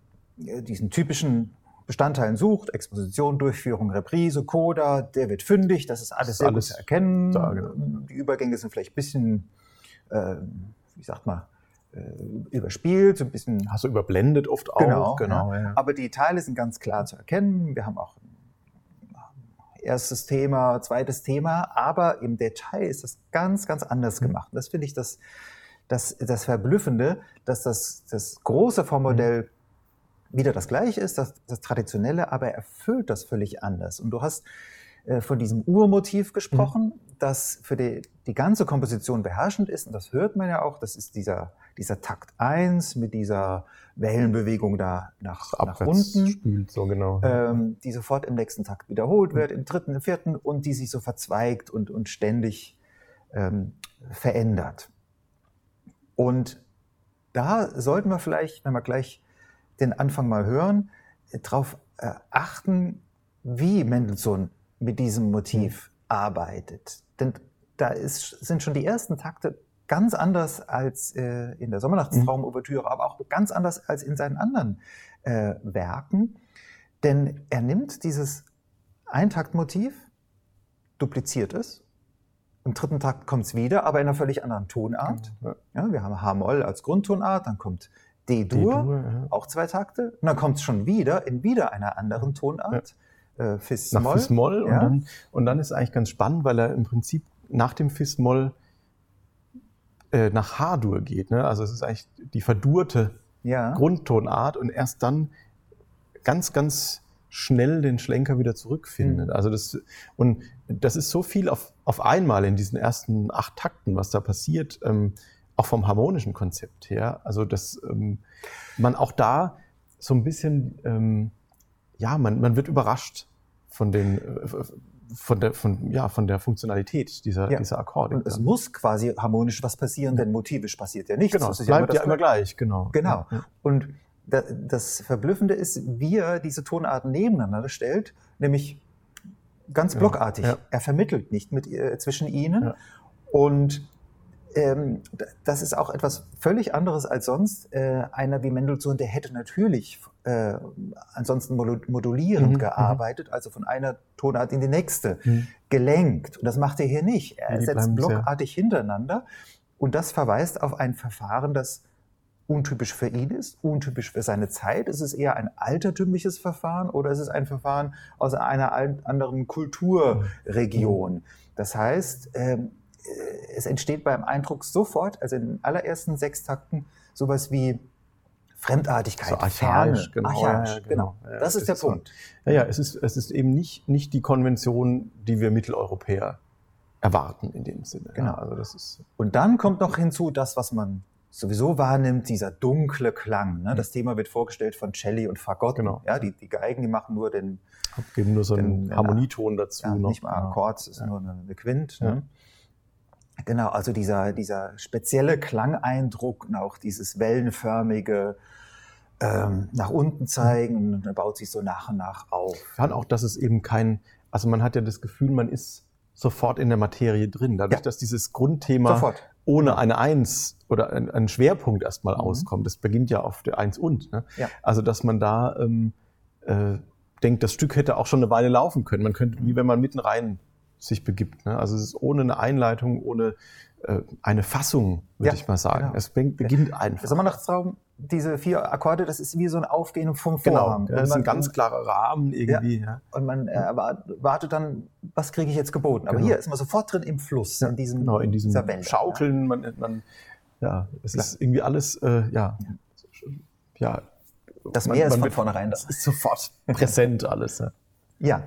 äh, diesen typischen Bestandteilen sucht, Exposition, Durchführung, Reprise, Coda, der wird fündig, das ist alles das ist sehr alles gut zu erkennen. Da, genau. Die Übergänge sind vielleicht ein bisschen, äh, wie sagt man, äh, überspielt, so ein bisschen. Hast du überblendet oft auch. Genau, genau. Ja. Aber die Teile sind ganz klar zu erkennen. Wir haben auch erstes Thema, zweites Thema, aber im Detail ist das ganz, ganz anders mhm. gemacht. Das finde ich das, das, das Verblüffende, dass das, das große Vormodell mhm. wieder das gleiche ist, das, das traditionelle, aber erfüllt das völlig anders. Und du hast äh, von diesem Urmotiv gesprochen, mhm. das für die, die ganze Komposition beherrschend ist. Und das hört man ja auch. Das ist dieser, dieser Takt 1 mit dieser Wellenbewegung da nach, nach unten. Spielt, so genau. Ähm, die sofort im nächsten Takt wiederholt wird, im dritten, im vierten und die sich so verzweigt und, und ständig ähm, verändert. Und da sollten wir vielleicht, wenn wir gleich den Anfang mal hören, darauf äh, achten, wie Mendelssohn mit diesem Motiv mhm. arbeitet. Denn da ist, sind schon die ersten Takte ganz anders als äh, in der Sommernachtstraum-Ouvertüre, aber auch ganz anders als in seinen anderen äh, Werken. Denn er nimmt dieses Eintaktmotiv, dupliziert es. Im dritten Takt kommt es wieder, aber in einer völlig anderen Tonart. Ja. ja wir haben H-Moll als Grundtonart, dann kommt D-Dur, ja. auch zwei Takte. Und dann kommt es schon wieder in wieder einer anderen Tonart. Ja. Äh, Fis-Moll. Nach Fis-Moll. Und, dann, und dann ist eigentlich ganz spannend, weil er im Prinzip nach dem Fis-Moll äh, nach H-Dur geht. Ne? Also es ist eigentlich die verdurte ja. Grundtonart und erst dann ganz, ganz schnell den Schlenker wieder zurückfindet. Mhm. Also das, und das ist so viel auf, auf einmal in diesen ersten acht Takten, was da passiert, ähm, auch vom harmonischen Konzept her. Also dass ähm, man auch da so ein bisschen, ähm, ja, man, man wird überrascht von den, äh, von der, von, ja, von der Funktionalität dieser, ja. dieser Akkorde. Und es muss quasi harmonisch was passieren, denn motivisch passiert ja nichts. Genau, es bleibt ja immer, gleich, genau. Genau. Ja. Und das Verblüffende ist, wie er diese Tonarten nebeneinander stellt, nämlich ganz blockartig. Ja. Er vermittelt nicht mit, äh, zwischen ihnen. Und ähm, das ist auch etwas völlig anderes als sonst. Äh, einer wie Mendelssohn, der hätte natürlich äh, ansonsten modulierend mhm, mhm, gearbeitet, also von einer Tonart in die nächste mhm. gelenkt. Und das macht er hier nicht. Er setzt blockartig sehr. hintereinander. Und das verweist auf ein Verfahren, das untypisch für ihn ist, untypisch für seine Zeit. Ist es eher ein altertümliches Verfahren oder ist es ein Verfahren aus einer anderen Kulturregion? Mhm. Das heißt, ähm, äh, es entsteht beim Eindruck sofort, also in den allerersten sechs Takten, sowas wie Fremdartigkeit, so archaisch, genau. Archaisch, ja, genau. genau. das ist der ist Punkt. So. Ja, ja, es ist, es ist eben nicht, nicht die Konvention, die wir Mitteleuropäer erwarten in dem Sinne. Genau. also das ist Und dann kommt noch hinzu das, was man sowieso wahrnimmt, dieser dunkle Klang. Ne? Das Thema wird vorgestellt von Celli und Fagott. Genau. Ja, die, die Geigen, die machen nur den... Geben nur so einen Harmonieton dazu. Ja, noch. Nicht mal Akkord, es ist ja. nur eine Quint. Ne? Genau, also dieser, dieser spezielle Klangeindruck und auch dieses wellenförmige ähm, nach unten zeigen und dann baut sich so nach und nach auf. Ja, auch, dass es eben kein, also man hat ja das Gefühl, man ist sofort in der Materie drin. Dadurch, ja. dass dieses Grundthema sofort. ohne eine Eins oder einen Schwerpunkt erstmal mhm. auskommt, das beginnt ja auf der Eins und. Ne? Ja. Also, dass man da ähm, äh, denkt, das Stück hätte auch schon eine Weile laufen können. Man könnte, wie wenn man mitten rein sich begibt. Ne? Also es ist ohne eine Einleitung, ohne äh, eine Fassung, würde ja, ich mal sagen. Genau. Es beginnt einfach. Der Sommernachtstraum diese vier Akkorde, das ist wie so ein Aufgehen vom Genau, Vorhang. ja, das ist ein ganz klarer Rahmen irgendwie. Ja. Und man äh, erwartet dann, was kriege ich jetzt geboten? Aber Genau. hier ist man sofort drin im Fluss, in diesem, Genau, in diesem. Schaukeln, man, man, ja, es ist irgendwie alles, äh, ja, ja. Das man- Meer ist man von wird- vornherein da. Es ist sofort präsent alles. Ja.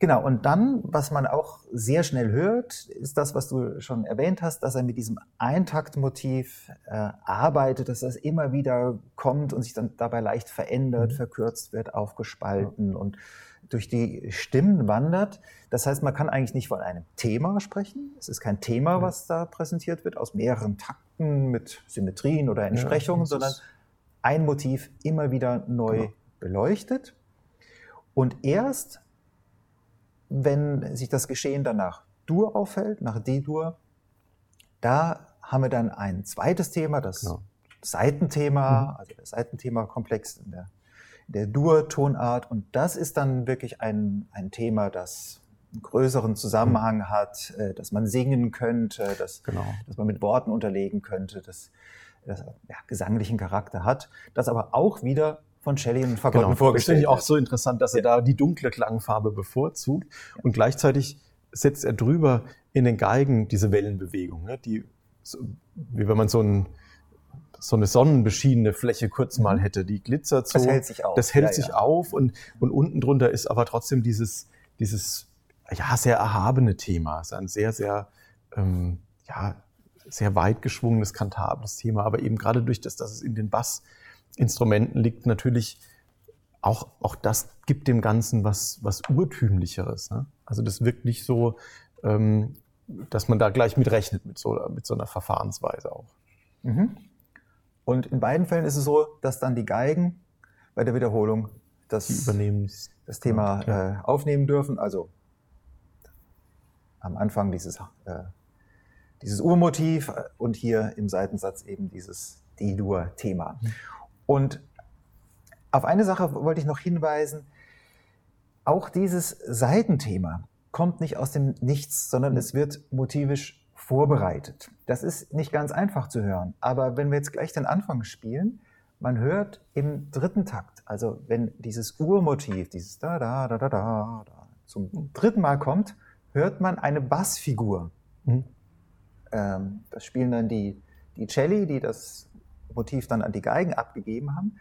Ja, genau. Und dann, was man auch sehr schnell hört, ist das, was du schon erwähnt hast, dass er mit diesem Eintaktmotiv äh, arbeitet, dass das immer wieder kommt und sich dann dabei leicht verändert, Mhm. verkürzt wird, aufgespalten und durch die Stimmen wandert. Das heißt, man kann eigentlich nicht von einem Thema sprechen. Es ist kein Thema, was da präsentiert wird, aus mehreren Takten mit Symmetrien oder Entsprechungen, ist- sondern ein Motiv immer wieder neu Genau. beleuchtet. Und erst, wenn sich das Geschehen dann nach Dur auffällt, nach D-Dur, da haben wir dann ein zweites Thema, das Genau. Seitenthema, also der Seitenthema-Komplex in der, der Dur-Tonart. Und das ist dann wirklich ein, ein Thema, das einen größeren Zusammenhang hat, äh, dass man singen könnte, dass, Genau. dass man mit Worten unterlegen könnte, das, das ja, gesanglichen Charakter hat, das aber auch wieder von Shelley und Fagotten Genau. Das finde vorgestellt ich auch so interessant, dass er da die dunkle Klangfarbe bevorzugt und gleichzeitig setzt er drüber in den Geigen diese Wellenbewegung, ne? die, so, wie wenn man so, ein, so eine sonnenbeschienene Fläche kurz mal hätte, die glitzert so. Mhm. Das hält sich auf. Das hält Ja, sich ja. auf und, und unten drunter ist aber trotzdem dieses, dieses ja, sehr erhabene Thema. Es ist ein sehr, sehr, ähm, ja, sehr weit geschwungenes, kantables Thema, aber eben gerade durch das, dass es in den Bassinstrumenten liegt, natürlich auch, auch das gibt dem Ganzen was, was Urtümlicheres. Ne? Also das wirkt nicht so, ähm, dass man da gleich mit rechnet, mit so, mit so einer Verfahrensweise auch. Mhm. Und in beiden Fällen ist es so, dass dann die Geigen bei der Wiederholung das, das Thema Ja. äh, aufnehmen dürfen. Also am Anfang dieses, äh, dieses Urmotiv äh, und hier im Seitensatz eben dieses D-Dur-Thema. Und auf eine Sache wollte ich noch hinweisen. Auch dieses Seitenthema kommt nicht aus dem Nichts, sondern es wird motivisch vorbereitet. Das ist nicht ganz einfach zu hören, aber wenn wir jetzt gleich den Anfang spielen, man hört im dritten Takt, also wenn dieses Urmotiv, dieses da da da da da, da zum dritten Mal kommt, hört man eine Bassfigur. Mhm. Ähm, das spielen dann die, die Celli, die das Motiv dann an die Geigen abgegeben haben.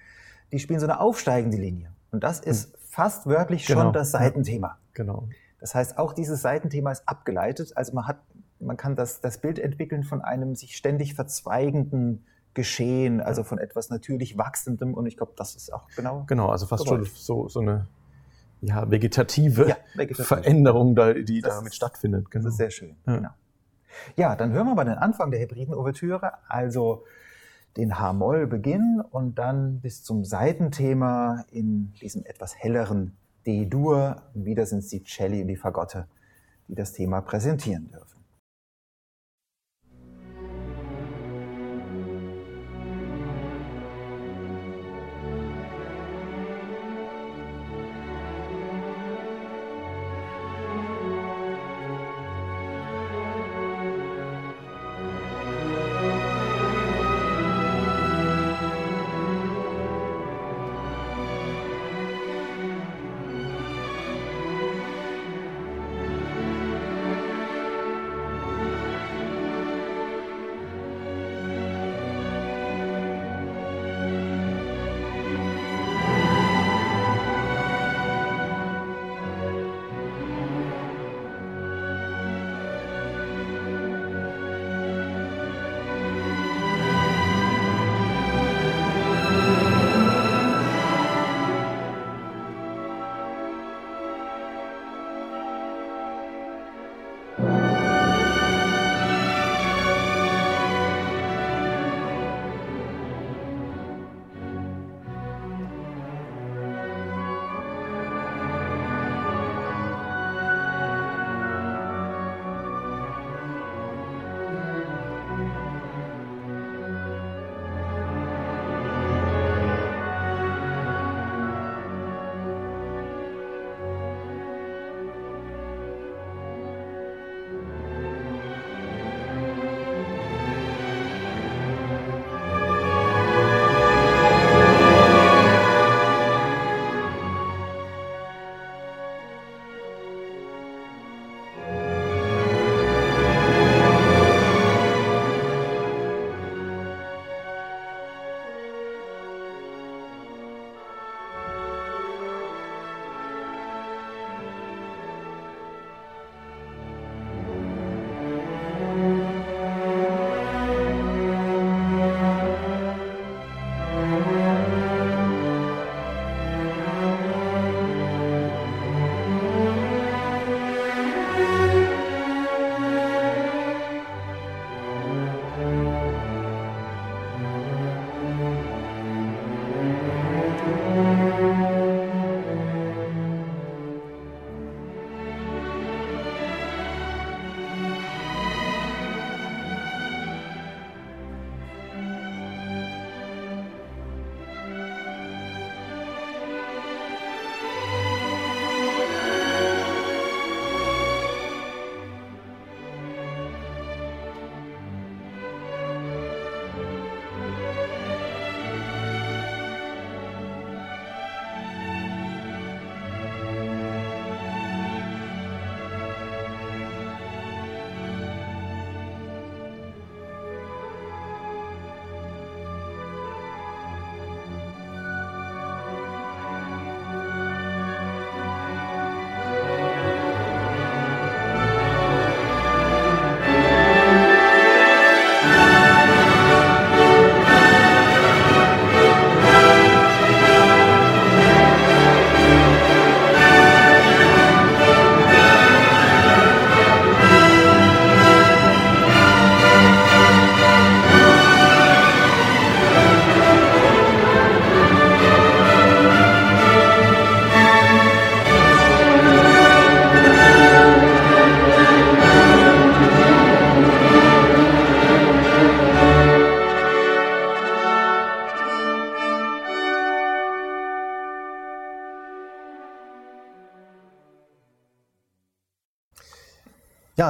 Die spielen so eine aufsteigende Linie. Und das ist fast wörtlich schon Genau. das Seitenthema. Genau. Das heißt, auch dieses Seitenthema ist abgeleitet. Also man hat, man kann das, das Bild entwickeln von einem sich ständig verzweigenden Geschehen, also von etwas natürlich Wachsendem. Und ich glaube, das ist auch genau. Genau, also fast Gewollt. schon so, so eine ja, vegetative Ja, vegetativ. Veränderung, da, die Das damit ist- stattfindet. Das ist sehr schön. Ja. Genau. Ja, dann hören wir mal den Anfang der Hebriden-Ouvertüre, also den H-Moll-Beginn und dann bis zum Seitenthema in diesem etwas helleren D-Dur. Wieder sind es die Celli und die Fagotte, die das Thema präsentieren dürfen.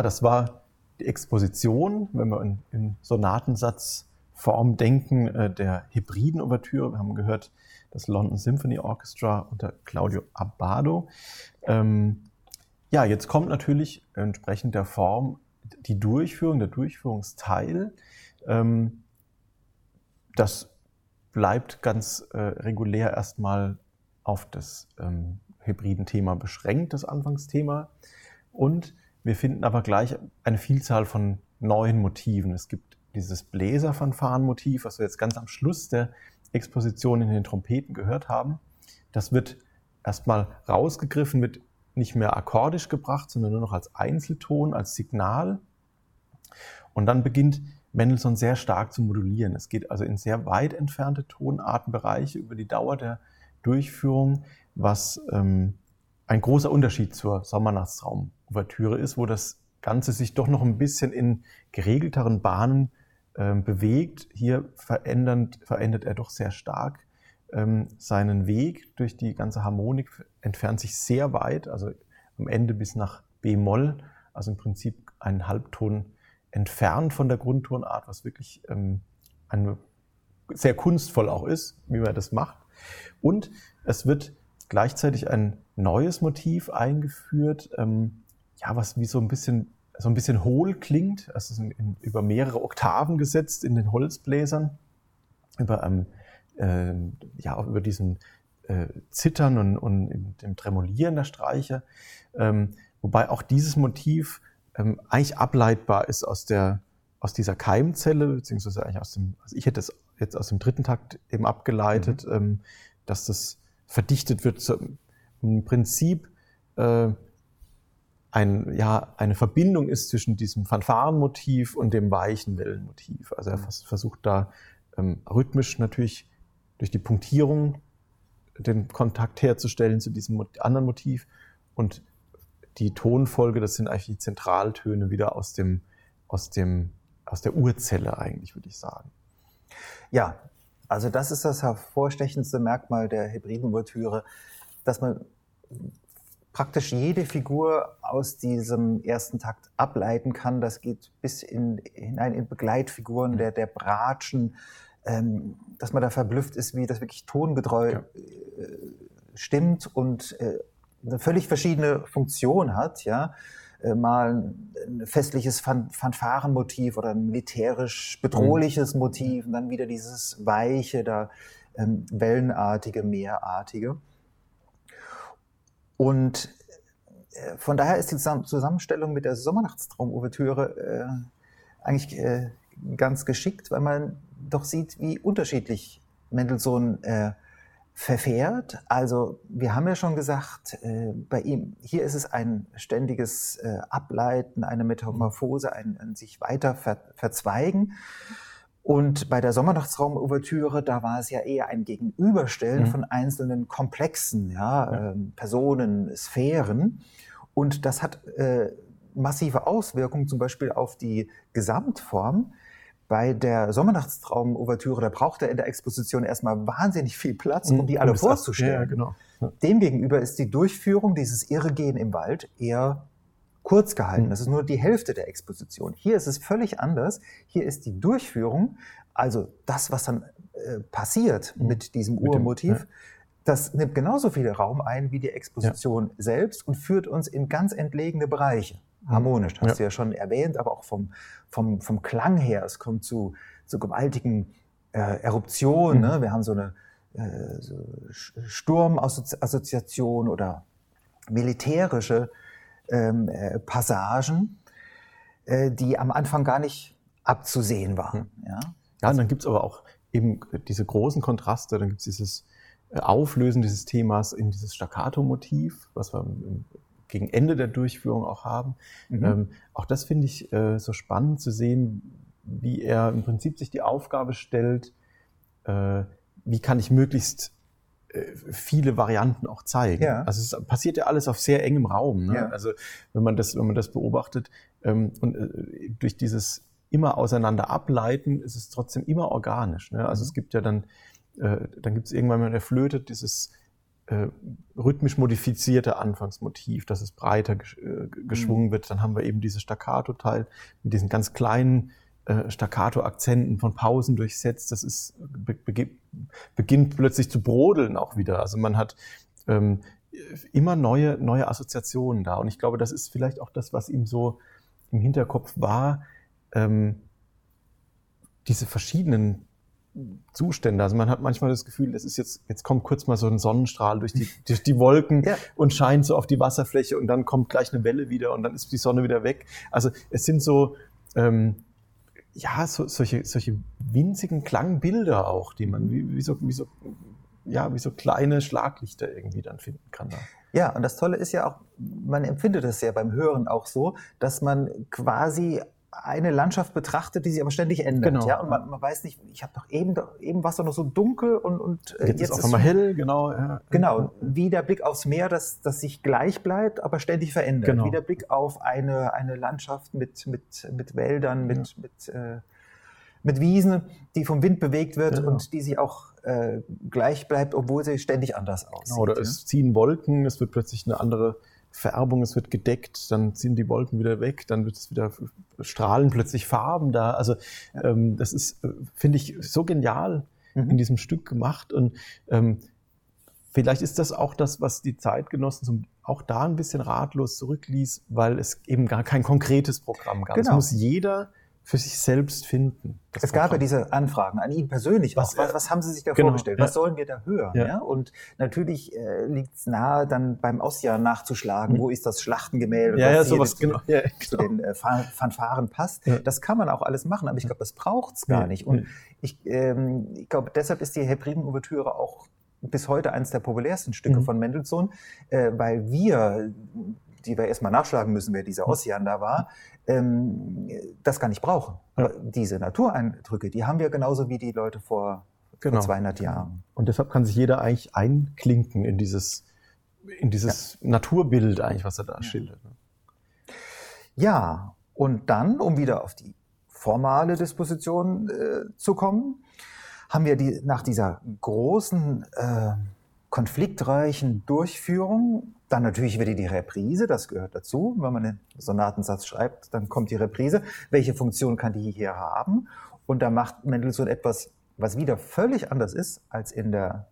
Das war die Exposition, wenn wir in, in Sonatensatzform denken, äh, der hybriden Ouvertüre. Wir haben gehört, das London Symphony Orchestra unter Claudio Abbado. Ähm, ja, jetzt kommt natürlich entsprechend der Form die Durchführung, der Durchführungsteil. Ähm, das bleibt ganz äh, regulär erstmal auf das ähm, hybriden Thema beschränkt, das Anfangsthema. Und wir finden aber gleich eine Vielzahl von neuen Motiven. Es gibt dieses Bläserfanfarenmotiv, was wir jetzt ganz am Schluss der Exposition in den Trompeten gehört haben. Das wird erstmal rausgegriffen, wird nicht mehr akkordisch gebracht, sondern nur noch als Einzelton, als Signal. Und dann beginnt Mendelssohn sehr stark zu modulieren. Es geht also in sehr weit entfernte Tonartenbereiche über die Dauer der Durchführung, was ähm, ein großer Unterschied zur Sommernachtsraum-Ouvertüre ist, wo das Ganze sich doch noch ein bisschen in geregelteren Bahnen ähm, bewegt. Hier verändert, verändert er doch sehr stark ähm, seinen Weg durch die ganze Harmonik, entfernt sich sehr weit, also am Ende bis nach B-Moll, also im Prinzip einen Halbton entfernt von der Grundtonart, was wirklich ähm, eine, sehr kunstvoll auch ist, wie man das macht. Und es wird gleichzeitig ein neues Motiv eingeführt, ähm, ja, was wie so ein bisschen so ein bisschen hohl klingt. Es ist in, über mehrere Oktaven gesetzt in den Holzbläsern, über ähm, äh, ja über diesen äh, Zittern und, und dem Tremolieren der Streicher, ähm, wobei auch dieses Motiv ähm, eigentlich ableitbar ist aus der aus dieser Keimzelle, beziehungsweise eigentlich aus dem, also ich hätte es jetzt aus dem dritten Takt eben abgeleitet, mhm. ähm, dass das verdichtet wird im Prinzip äh, ein, ja, eine Verbindung ist zwischen diesem Fanfarenmotiv und dem weichen Wellenmotiv. Also er mhm. versucht da ähm, rhythmisch natürlich durch die Punktierung den Kontakt herzustellen zu diesem anderen Motiv und die Tonfolge, das sind eigentlich die Zentraltöne wieder aus dem, aus dem, aus der Urzelle eigentlich, würde ich sagen. Ja, also das ist das hervorstechendste Merkmal der hybriden Ouvertüre, dass man praktisch jede Figur aus diesem ersten Takt ableiten kann. Das geht bis in, hinein in Begleitfiguren mhm. der, der Bratschen, ähm, dass man da verblüfft ist, wie das wirklich tongetreu ja. äh, stimmt und äh, eine völlig verschiedene Funktion hat, ja. Äh, mal ein festliches Fan Fanfarenmotiv oder ein militärisch bedrohliches mhm. Motiv und dann wieder dieses weiche, da ähm, wellenartige, meerartige. Und äh, von daher ist die Zusammenstellung mit der Sommernachtstraum-Ouvertüre äh, eigentlich äh, ganz geschickt, weil man doch sieht, wie unterschiedlich Mendelssohn äh, verfährt. Also wir haben ja schon gesagt, äh, bei ihm, hier ist es ein ständiges äh, Ableiten, eine Metamorphose, ein, ein sich weiter ver, verzweigen. Und bei der Sommernachtsraum-Ouvertüre, da war es ja eher ein Gegenüberstellen mhm. von einzelnen Komplexen, ja, ja. Äh, Personen, Sphären. Und das hat äh, massive Auswirkungen zum Beispiel auf die Gesamtform. Bei der Sommernachtstraum-Ouvertüre, da braucht er in der Exposition erstmal wahnsinnig viel Platz, um mhm. die alle vorzustellen. Ja, genau. Ja. Demgegenüber ist die Durchführung dieses Irregehen im Wald eher kurz gehalten. Mhm. Das ist nur die Hälfte der Exposition. Hier ist es völlig anders. Hier ist die Durchführung, also das, was dann äh, passiert mhm. mit diesem mit Urmotiv, dem, ja. das nimmt genauso viel Raum ein wie die Exposition selbst und führt uns in ganz entlegene Bereiche harmonisch, hast ja. du ja schon erwähnt, aber auch vom, vom, vom Klang her. Es kommt zu, zu gewaltigen äh, Eruptionen. Mhm. Ne? Wir haben so eine äh, so Sturmassoziation oder militärische ähm, äh, Passagen, äh, die am Anfang gar nicht abzusehen waren. Mhm. Ja, ja und dann gibt's aber auch eben diese großen Kontraste, dann gibt's dieses äh, Auflösen dieses Themas in dieses Staccato-Motiv, was wir im gegen Ende der Durchführung auch haben. Mhm. Ähm, auch das finde ich äh, so spannend zu sehen, wie er im Prinzip sich die Aufgabe stellt, äh, wie kann ich möglichst äh, viele Varianten auch zeigen. Ja. Also es passiert ja alles auf sehr engem Raum. Ne? Ja. Also wenn man das, wenn man das beobachtet ähm, und äh, durch dieses immer auseinander ableiten, ist es trotzdem immer organisch. Ne? Also mhm. es gibt ja dann, äh, dann gibt es irgendwann, wenn er flötet, dieses äh, rhythmisch modifizierte Anfangsmotiv, dass es breiter gesch äh, geschwungen mhm. wird. Dann haben wir eben dieses Staccato-Teil mit diesen ganz kleinen äh, Staccato-Akzenten von Pausen durchsetzt. Das ist, be beginnt plötzlich zu brodeln auch wieder. Also man hat ähm, immer neue, neue Assoziationen da. Und ich glaube, das ist vielleicht auch das, was ihm so im Hinterkopf war, ähm, diese verschiedenen Zustände. Also man hat manchmal das Gefühl, das ist jetzt, jetzt kommt kurz mal so ein Sonnenstrahl durch die, (laughs) durch die Wolken ja. und scheint so auf die Wasserfläche und dann kommt gleich eine Welle wieder und dann ist die Sonne wieder weg. Also es sind so, ähm, ja, so, solche, solche winzigen Klangbilder auch, die man wie, wie, so, wie, so, ja, wie so kleine Schlaglichter irgendwie dann finden kann. Da. Ja, und das Tolle ist ja auch, man empfindet es ja beim Hören auch so, dass man quasi eine Landschaft betrachtet, die sich aber ständig ändert. Genau. Ja? Und man, man weiß nicht, ich habe doch eben, eben war es doch noch so dunkel und, und äh, jetzt, jetzt ist es mal hell, genau. Ja. Genau, wie der Blick aufs Meer, das, das sich gleich bleibt, aber ständig verändert. Genau. Wie der Blick auf eine, eine Landschaft mit, mit, mit Wäldern, mit, ja. mit, äh, mit Wiesen, die vom Wind bewegt wird genau. und die sich auch äh, gleich bleibt, obwohl sie ständig anders aussieht. Genau, oder es ziehen Wolken, es wird plötzlich eine andere Vererbung, es wird gedeckt, dann ziehen die Wolken wieder weg, dann wird es wieder strahlen plötzlich Farben da. Also ähm, das ist, äh, finde ich, so genial mhm. in diesem Stück gemacht. Und ähm, vielleicht ist das auch das, was die Zeitgenossen zum, auch da ein bisschen ratlos zurückließ, weil es eben gar kein konkretes Programm gab. Genau. Es muss jeder für sich selbst finden. Es gab ja diese Anfragen an ihn persönlich. Was, was, was haben Sie sich da genau, vorgestellt? Was ja. sollen wir da hören? Ja. ja? Und natürlich äh, liegt es nahe, dann beim Osja nachzuschlagen, mhm. wo ist das Schlachtengemälde, ja, ja, sowas genau. ja, genau. zu den äh, Fanfaren passt. Das kann man auch alles machen, aber ich glaube, das braucht es gar nicht. Und ich, ähm, ich glaube, deshalb ist die Hebriden-Ouvertüre auch bis heute eines der populärsten Stücke mhm. von Mendelssohn, äh, weil wir, die wir erstmal nachschlagen müssen, wer dieser Ossian da war, ähm, das gar nicht brauchen. Ja. Aber diese Natureindrücke, die haben wir genauso wie die Leute vor, genau. vor 200 Jahren. Und deshalb kann sich jeder eigentlich einklinken in dieses, in dieses ja. Naturbild eigentlich, was er da ja. schildert. Ne? Ja, und dann, um wieder auf die formale Disposition äh, zu kommen, haben wir die, nach dieser großen, äh, konfliktreichen Durchführung dann natürlich wieder die Reprise, das gehört dazu. Wenn man den Sonatensatz schreibt, dann kommt die Reprise. Welche Funktion kann die hier haben? Und da macht Mendelssohn etwas, was wieder völlig anders ist als in der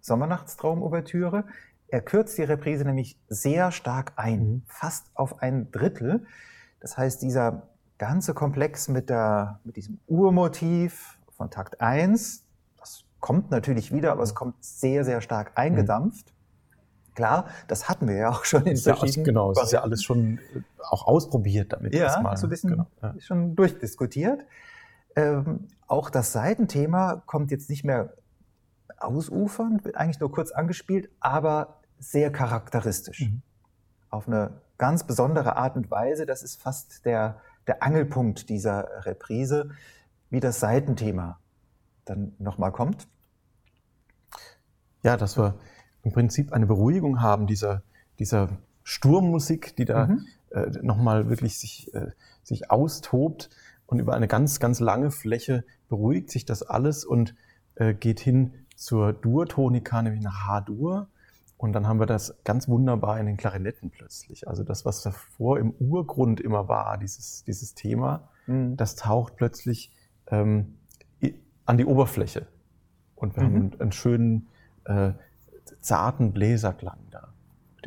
Sommernachtstraum-Ouvertüre. Er kürzt die Reprise nämlich sehr stark ein, mhm. fast auf ein Drittel. Das heißt, dieser ganze Komplex mit, der, mit diesem Urmotiv von Takt 1, das kommt natürlich wieder, aber es kommt sehr, sehr stark eingedampft. Klar, das hatten wir ja auch schon in verschiedenen. Ja, genau, es ist ja alles schon äh, auch ausprobiert damit. Ja, erstmal. so ein bisschen genau, ja. schon durchdiskutiert. Ähm, auch das Seitenthema kommt jetzt nicht mehr ausufernd, wird eigentlich nur kurz angespielt, aber sehr charakteristisch. Mhm. Auf eine ganz besondere Art und Weise. Das ist fast der, der Angelpunkt dieser Reprise, wie das Seitenthema dann nochmal kommt. Ja, das war im Prinzip eine Beruhigung haben dieser, dieser Sturmmusik, die da mhm. äh, nochmal wirklich sich, äh, sich austobt und über eine ganz, ganz lange Fläche beruhigt sich das alles und äh, geht hin zur Dur-Tonika, nämlich nach H-Dur. Und dann haben wir das ganz wunderbar in den Klarinetten plötzlich. Also das, was davor im Urgrund immer war, dieses, dieses Thema, mhm. das taucht plötzlich ähm, an die Oberfläche. Und wir mhm. haben einen, einen schönen äh, zarten Bläserklang da.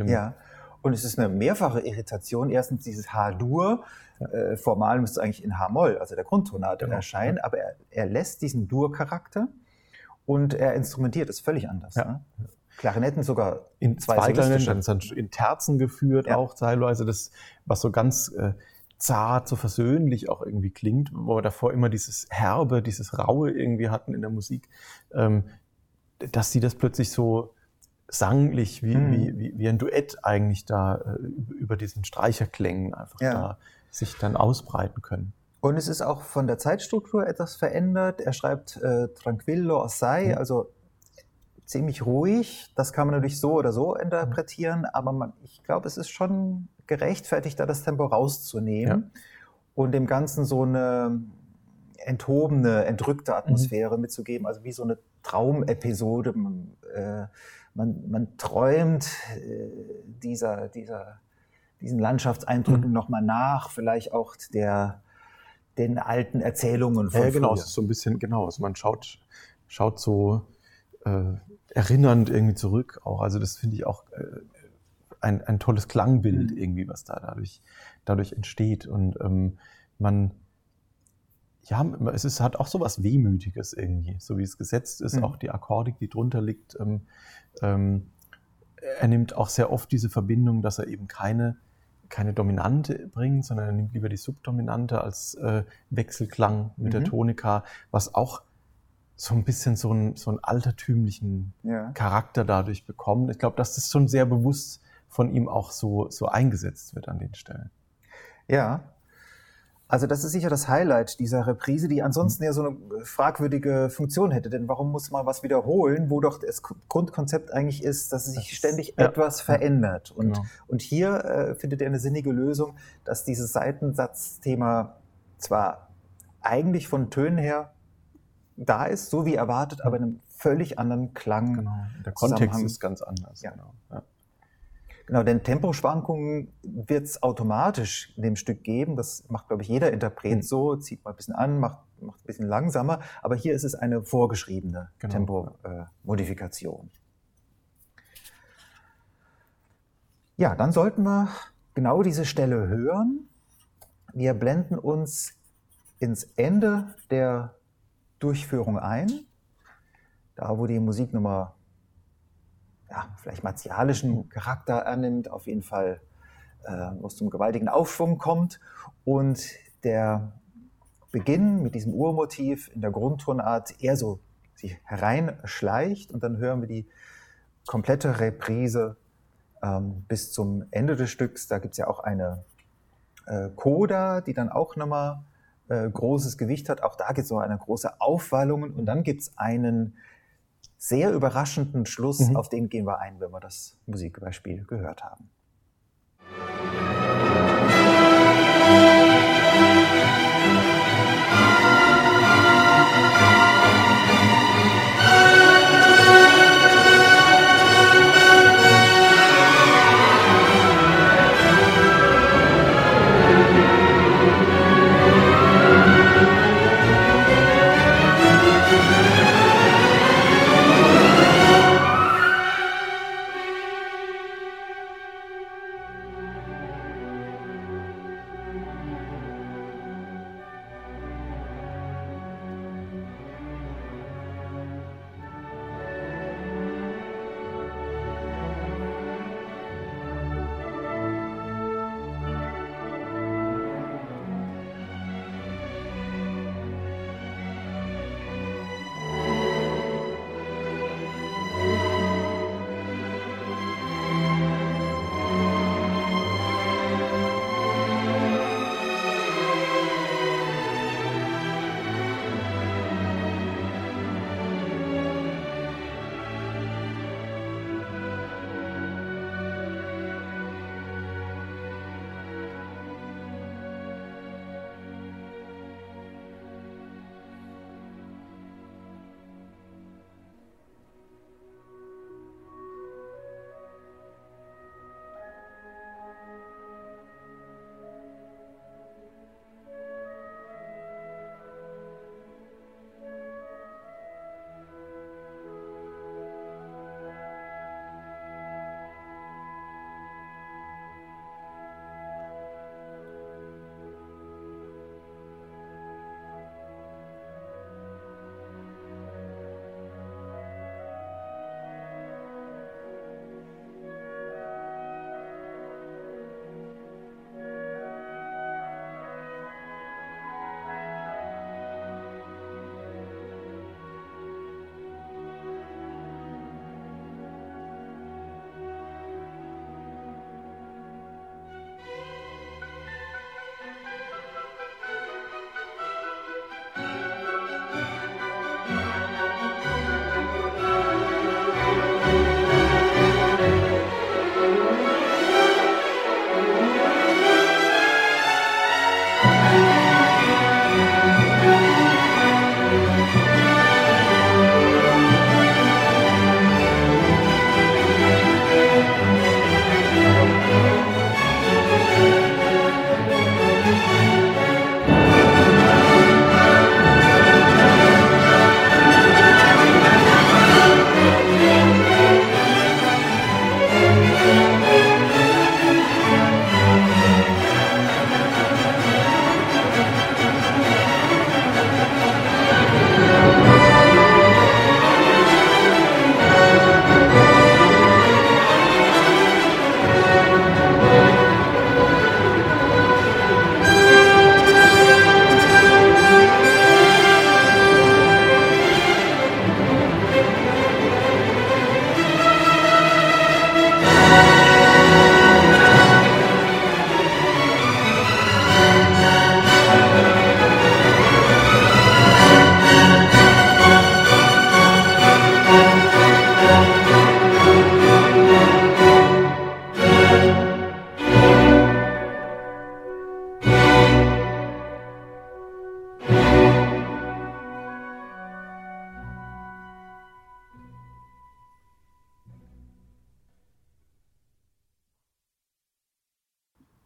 ja. Und es ist eine mehrfache Irritation. Erstens dieses H-Dur. Ja. Äh, formal müsste es eigentlich in H-Moll, also der Grundtonart, genau. erscheinen, aber er, er lässt diesen Dur-Charakter und er instrumentiert es völlig anders. Ja. Ne? Klarinetten sogar in zwei, zwei Klarinetten, dann in Terzen geführt ja. auch teilweise, das, was so ganz äh, zart, so versöhnlich auch irgendwie klingt, wo wir davor immer dieses Herbe, dieses Raue irgendwie hatten in der Musik, ähm, dass sie das plötzlich so sanglich, wie, hm. wie, wie, wie, ein Duett eigentlich da äh, über diesen Streicherklängen einfach ja. da sich dann ausbreiten können. Und es ist auch von der Zeitstruktur etwas verändert. Er schreibt äh, tranquillo assai, mhm. also ziemlich ruhig. Das kann man natürlich so oder so interpretieren, aber man, ich glaube, es ist schon gerechtfertigt, da das Tempo rauszunehmen ja. und dem Ganzen so eine enthobene, entrückte Atmosphäre mhm. mitzugeben, also wie so eine Traumepisode. Man, äh, man, man träumt äh, dieser, dieser, diesen Landschaftseindrücken mhm. nochmal nach, vielleicht auch der, den alten Erzählungen von Ja, genau, es ist so ein bisschen, genau, also man schaut, schaut so äh, erinnernd irgendwie zurück auch. Also das finde ich auch äh, ein, ein tolles Klangbild mhm. irgendwie, was da dadurch, dadurch entsteht. Und ähm, man, ja, es ist, hat auch so was Wehmütiges irgendwie, so wie es gesetzt ist, mhm. auch die Akkordik, die drunter liegt. Ähm, ähm, er nimmt auch sehr oft diese Verbindung, dass er eben keine, keine Dominante bringt, sondern er nimmt lieber die Subdominante als äh, Wechselklang mit mhm. der Tonika, was auch so ein bisschen so einen, so einen altertümlichen ja. Charakter dadurch bekommt. Ich glaube, dass das schon sehr bewusst von ihm auch so, so eingesetzt wird an den Stellen. Ja, also das ist sicher das Highlight dieser Reprise, die ansonsten ja so eine fragwürdige Funktion hätte. Denn warum muss man was wiederholen, wo doch das Grundkonzept eigentlich ist, dass sich ständig ja. etwas verändert. Und, genau. und hier äh, findet er eine sinnige Lösung, dass dieses Seitensatzthema zwar eigentlich von Tönen her da ist, so wie erwartet, aber in einem völlig anderen Klang. Genau. Der Kontext ist ganz anders. Ja. Genau. Ja. Genau, denn Temposchwankungen wird es automatisch in dem Stück geben. Das macht, glaube ich, jeder Interpret mhm. so, zieht mal ein bisschen an, macht, macht ein bisschen langsamer. Aber hier ist es eine vorgeschriebene genau. Tempomodifikation. Äh, ja, dann sollten wir genau diese Stelle hören. Wir blenden uns ins Ende der Durchführung ein, da wo die Musiknummer ja, vielleicht martialischen Charakter annimmt, auf jeden Fall, äh, wo es zum gewaltigen Aufschwung kommt. Und der Beginn mit diesem Urmotiv in der Grundtonart eher so sich hereinschleicht und dann hören wir die komplette Reprise ähm, bis zum Ende des Stücks. Da gibt es ja auch eine äh, Coda, die dann auch nochmal äh, großes Gewicht hat. Auch da gibt es so eine große Aufwallung und dann gibt es einen sehr überraschenden Schluss, mhm. auf den gehen wir ein, wenn wir das Musikbeispiel gehört haben.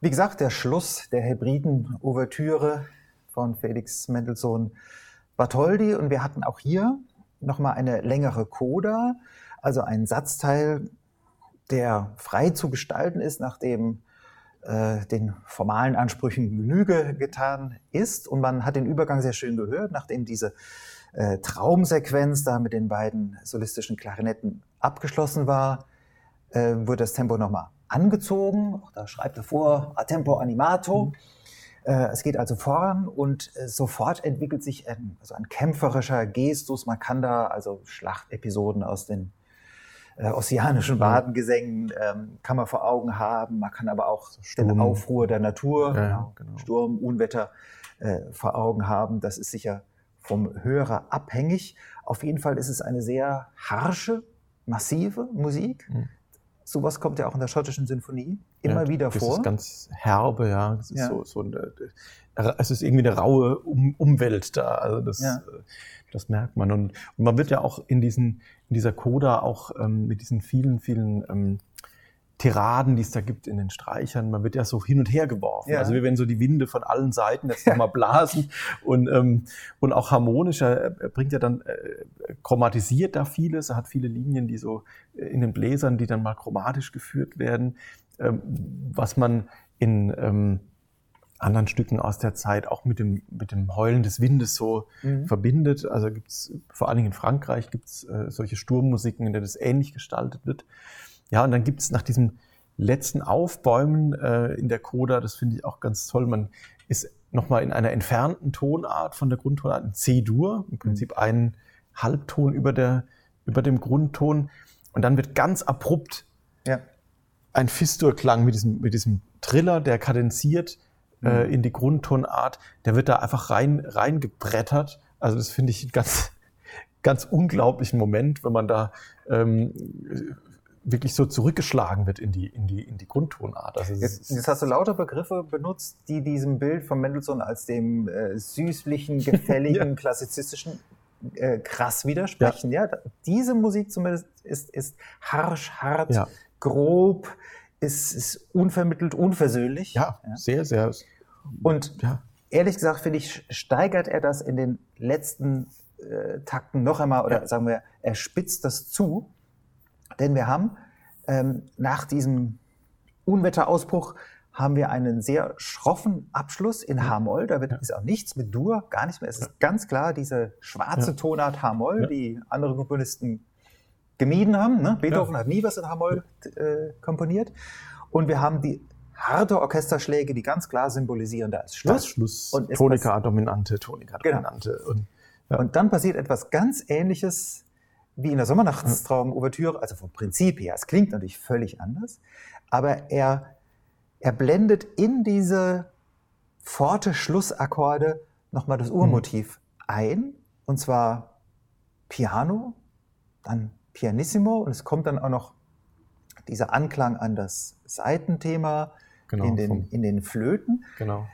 Wie gesagt, der Schluss der Hebriden-Ouvertüre von Felix Mendelssohn Bartholdy und wir hatten auch hier nochmal eine längere Coda, also ein Satzteil, der frei zu gestalten ist, nachdem äh, den formalen Ansprüchen Genüge getan ist. Und man hat den Übergang sehr schön gehört, nachdem diese äh, Traumsequenz da mit den beiden solistischen Klarinetten abgeschlossen war, äh, wurde das Tempo nochmal angezogen. Da schreibt er vor, a tempo animato. Mhm. Äh, es geht also voran und äh, sofort entwickelt sich ein, also ein kämpferischer Gestus. Man kann da also Schlachtepisoden aus den äh, ossianischen Badengesängen ähm, kann man vor Augen haben. Man kann aber auch Sturm. den Aufruhr der Natur, ja, genau. Sturm, Unwetter äh, vor Augen haben. Das ist sicher vom Hörer abhängig. Auf jeden Fall ist es eine sehr harsche, massive Musik. Mhm. Sowas kommt ja auch in der schottischen Sinfonie immer ja, wieder das vor. Das ist ganz herbe, ja. Das ist ja. so, so eine, es ist irgendwie eine raue um Umwelt da. Also das, ja. Äh, das merkt man. Und, und, man wird ja auch in, diesen, in dieser Coda auch ähm, mit diesen vielen, vielen ähm, Tiraden, die es da gibt in den Streichern, man wird ja so hin und her geworfen. Ja. Also wir werden so die Winde von allen Seiten jetzt nochmal (laughs) blasen und, ähm, und auch harmonisch. Er, bringt ja dann, äh, chromatisiert da vieles, er hat viele Linien, die so äh, in den Bläsern, die dann mal chromatisch geführt werden, ähm, was man in ähm, anderen Stücken aus der Zeit auch mit dem, mit dem Heulen des Windes so mhm. verbindet. Also gibt's vor allen Dingen in Frankreich gibt's äh, solche Sturmmusiken, in der das ähnlich gestaltet wird. Ja, und dann gibt es nach diesem letzten Aufbäumen äh, in der Coda, das finde ich auch ganz toll, man ist nochmal in einer entfernten Tonart von der Grundtonart, in C-Dur, im Prinzip mhm. ein Halbton über, der, über dem Grundton. Und dann wird ganz abrupt ja. ein Fistur-Klang mit diesem, mit diesem Triller, der kadenziert äh, mhm. äh, in die Grundtonart, der wird da einfach rein, reingebrettert. Also das finde ich einen ganz, (laughs) ganz unglaublichen Moment, wenn man da ähm, wirklich so zurückgeschlagen wird in die, in die, in die Grundtonart. Also jetzt, jetzt, hast du lauter Begriffe benutzt, die diesem Bild von Mendelssohn als dem äh, süßlichen, (laughs) gefälligen, ja. klassizistischen äh, krass widersprechen. Ja. ja. diese Musik zumindest ist, ist harsch, hart, ja. grob, ist, ist unvermittelt, unversöhnlich. Ja, sehr, sehr. Und ehrlich gesagt, finde ich, steigert er das in den letzten äh, Takten noch einmal, oder sagen wir, er spitzt das zu. Denn wir haben ähm, nach diesem Unwetterausbruch haben wir einen sehr schroffen Abschluss in H-Moll. Da wird, ja. ist auch nichts mit Dur, gar nichts mehr. Es ist ja. ganz klar diese schwarze ja. Tonart H-Moll, die andere Komponisten gemieden haben. Ne? Beethoven hat nie was in H-Moll äh, komponiert. Und wir haben die harte Orchesterschläge, die ganz klar symbolisieren, da ist Schluss. Das Schluss. Und Tonika dominante, Tonika dominante. Genau. Und, und dann passiert etwas ganz Ähnliches wie in der Sommernachtstraum-Ouvertüre, also vom Prinzip her, es klingt natürlich völlig anders, aber er, er blendet in diese forte Schlussakkorde nochmal das Urmotiv mhm. ein, und zwar Piano, dann Pianissimo, und es kommt dann auch noch dieser Anklang an das Seitenthema genau, in, den, in den Flöten. Genau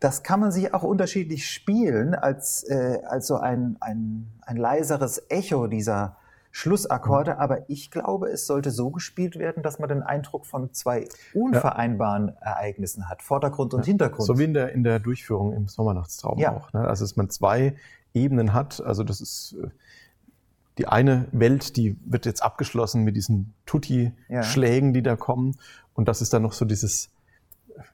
das kann man sich auch unterschiedlich spielen, als, äh, als so ein, ein, ein leiseres Echo dieser Schlussakkorde. Mhm. Aber ich glaube, es sollte so gespielt werden, dass man den Eindruck von zwei unvereinbaren ja. Ereignissen hat, Vordergrund und ja. Hintergrund. So wie in der, in der Durchführung im Sommernachtstraum ja. auch. Ne? Also, dass man zwei Ebenen hat. Also, das ist äh, die eine Welt, die wird jetzt abgeschlossen mit diesen Tutti-Schlägen, die da kommen. Und das ist dann noch so dieses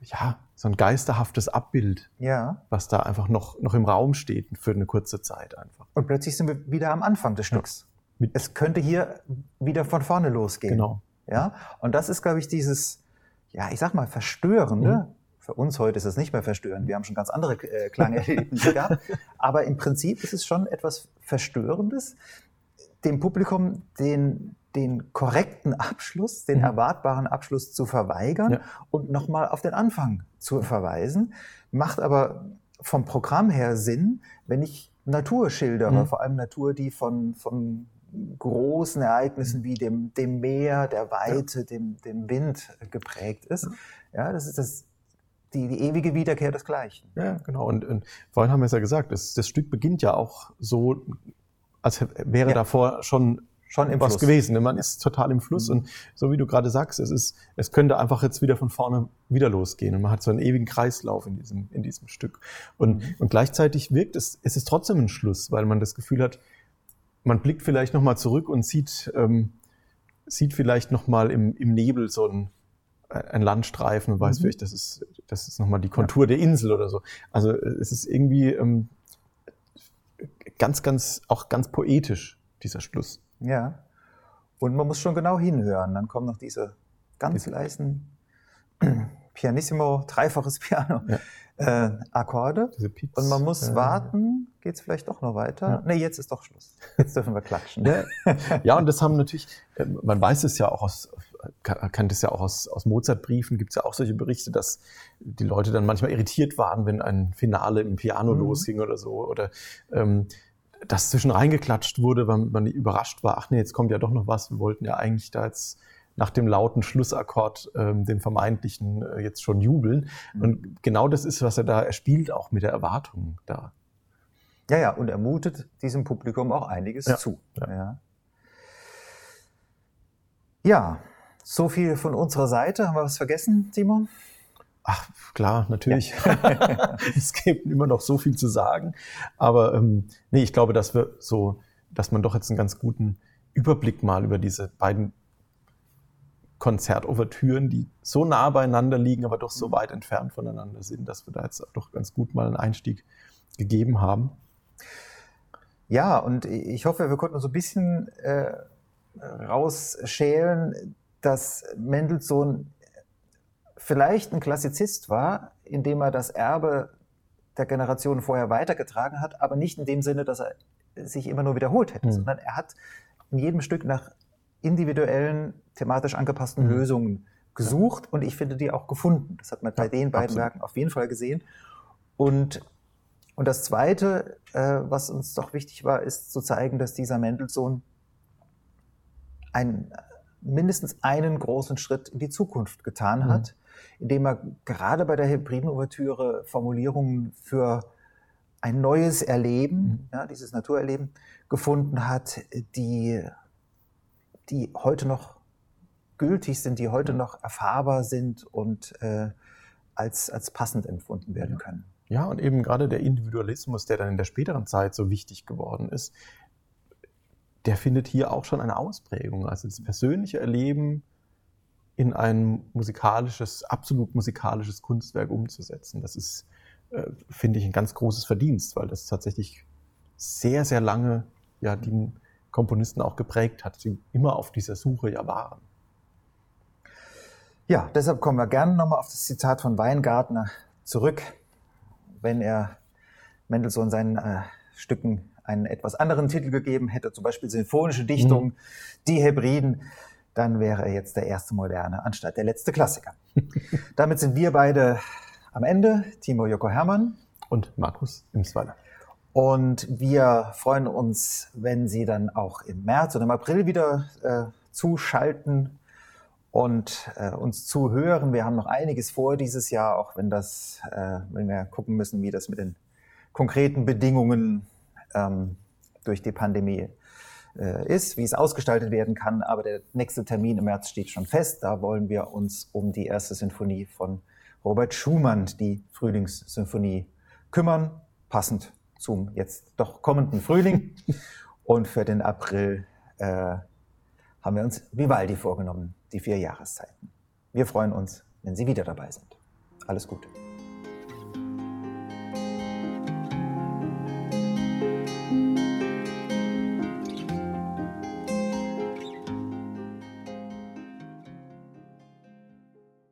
ja, so ein geisterhaftes Abbild, ja. was da einfach noch, noch im Raum steht für eine kurze Zeit einfach. Und plötzlich sind wir wieder am Anfang des Stücks. Ja. Es könnte hier wieder von vorne losgehen. Genau. Ja, und das ist, glaube ich, dieses, ja, ich sag mal, verstörende. Mhm. Für uns heute ist es nicht mehr verstörend. Wir haben schon ganz andere äh, Klangerlebnisse (laughs) (laughs) gehabt. Aber im Prinzip ist es schon etwas Verstörendes, dem Publikum den, den korrekten Abschluss, den mhm. erwartbaren Abschluss zu verweigern ja. und nochmal auf den Anfang zu verweisen. Macht aber vom Programm her Sinn, wenn ich Natur schildere, mhm. vor allem Natur, die von, von großen Ereignissen wie dem, dem Meer, der Weite, ja. dem, dem Wind geprägt ist. Ja, das ist das, die, die ewige Wiederkehr des Gleichen. Ja, genau. Und, und vorhin haben wir es ja gesagt, das, das Stück beginnt ja auch so, als wäre ja. davor schon schon im was Fluss. gewesen. Ne? Man ist total im Fluss mhm. und so wie du gerade sagst, es ist, es könnte einfach jetzt wieder von vorne wieder losgehen und man hat so einen ewigen Kreislauf in diesem, in diesem Stück. Und, mhm. und gleichzeitig wirkt es, es ist trotzdem ein Schluss, weil man das Gefühl hat, man blickt vielleicht nochmal zurück und sieht, ähm, sieht vielleicht nochmal im, im Nebel so ein, ein Landstreifen und weiß mhm. vielleicht, das ist, das ist nochmal die Kontur ja. der Insel oder so. Also es ist irgendwie ähm, ganz, ganz, auch ganz poetisch, dieser Schluss. Ja. Und man muss schon genau hinhören. Dann kommen noch diese ganz leisen (clears throat) Pianissimo, dreifaches Piano, ja. äh, Akkorde. Und man muss äh, warten, geht es vielleicht doch noch weiter? Ja. Nee, jetzt ist doch Schluss. Jetzt dürfen wir klatschen. ja, und das haben natürlich, äh, man weiß es ja auch aus, kennt es ja auch aus, aus Mozart-Briefen, gibt es ja auch solche Berichte, dass die Leute dann manchmal irritiert waren, wenn ein Finale im Piano mhm. losging oder so. Oder ähm, dass zwischen reingeklatscht wurde, weil man überrascht war, ach nee, jetzt kommt ja doch noch was, wir wollten ja eigentlich da jetzt nach dem lauten Schlussakkord, ähm, dem vermeintlichen, äh, jetzt schon jubeln. Mhm. Und genau das ist, was er da, er spielt auch mit der Erwartung da. Ja, ja, und er mutet diesem Publikum auch einiges ja. zu. Ja. ja. Ja, so viel von unserer Seite. Haben wir was vergessen, Simon? Ach, klar, natürlich. Ja. (laughs) es gibt immer noch so viel zu sagen. Aber ähm, nee, ich glaube, dass wir so, dass man doch jetzt einen ganz guten Überblick mal über diese beiden Konzertouvertüren, die so nah beieinander liegen, aber doch so weit entfernt voneinander sind, dass wir da jetzt doch ganz gut mal einen Einstieg gegeben haben. Ja, und ich hoffe, wir konnten so ein bisschen äh, rausschälen, dass Mendelssohn vielleicht ein Klassizist war, indem er das Erbe der Generation vorher weitergetragen hat, aber nicht in dem Sinne, dass er sich immer nur wiederholt hätte, mhm. sondern er hat in jedem Stück nach individuellen, thematisch angepassten mhm. Lösungen gesucht und ich finde die auch gefunden. Das hat man bei ja, den beiden absolut. Werken auf jeden Fall gesehen. Und, und das Zweite, äh, was uns doch wichtig war, ist zu zeigen, dass dieser Mendelssohn ein, mindestens einen großen Schritt in die Zukunft getan mhm. Indem er gerade bei der Hybriden-Ouvertüre Formulierungen für ein neues Erleben, mhm. ja, dieses Naturerleben, gefunden hat, die, die heute noch gültig sind, die heute noch erfahrbar sind und äh, als, als passend empfunden werden können. Ja, und eben gerade der Individualismus, der dann in der späteren Zeit so wichtig geworden ist, der findet hier auch schon eine Ausprägung. Also das persönliche Erleben in ein musikalisches, absolut musikalisches Kunstwerk umzusetzen. Das ist, äh, finde ich, ein ganz großes Verdienst, weil das tatsächlich sehr, sehr lange ja die Komponisten auch geprägt hat, die immer auf dieser Suche ja waren. Ja, deshalb kommen wir gerne nochmal auf das Zitat von Weingartner zurück, wenn er Mendelssohn seinen äh, Stücken einen etwas anderen Titel gegeben hätte, zum Beispiel Sinfonische Dichtung, mhm. die Hebriden, dann wäre er jetzt der erste Moderne anstatt der letzte Klassiker. (laughs) Damit sind wir beide am Ende, Timo Joko Hermann und Markus Imsweiler. Und wir freuen uns, wenn Sie dann auch im März oder im April wieder äh, zuschalten und äh, uns zuhören. Wir haben noch einiges vor dieses Jahr, auch wenn das, äh, wenn wir gucken müssen, wie das mit den konkreten Bedingungen ähm, durch die Pandemie äh, ist, wie es ausgestaltet werden kann. Aber der nächste Termin im März steht schon fest. Da wollen wir uns um die erste Sinfonie von Robert Schumann, die Frühlingssymphonie, kümmern, passend zum jetzt doch kommenden Frühling. (laughs) Und für den April äh, haben wir uns Vivaldi vorgenommen, die vier Jahreszeiten. Wir freuen uns, wenn Sie wieder dabei sind. Alles Gute.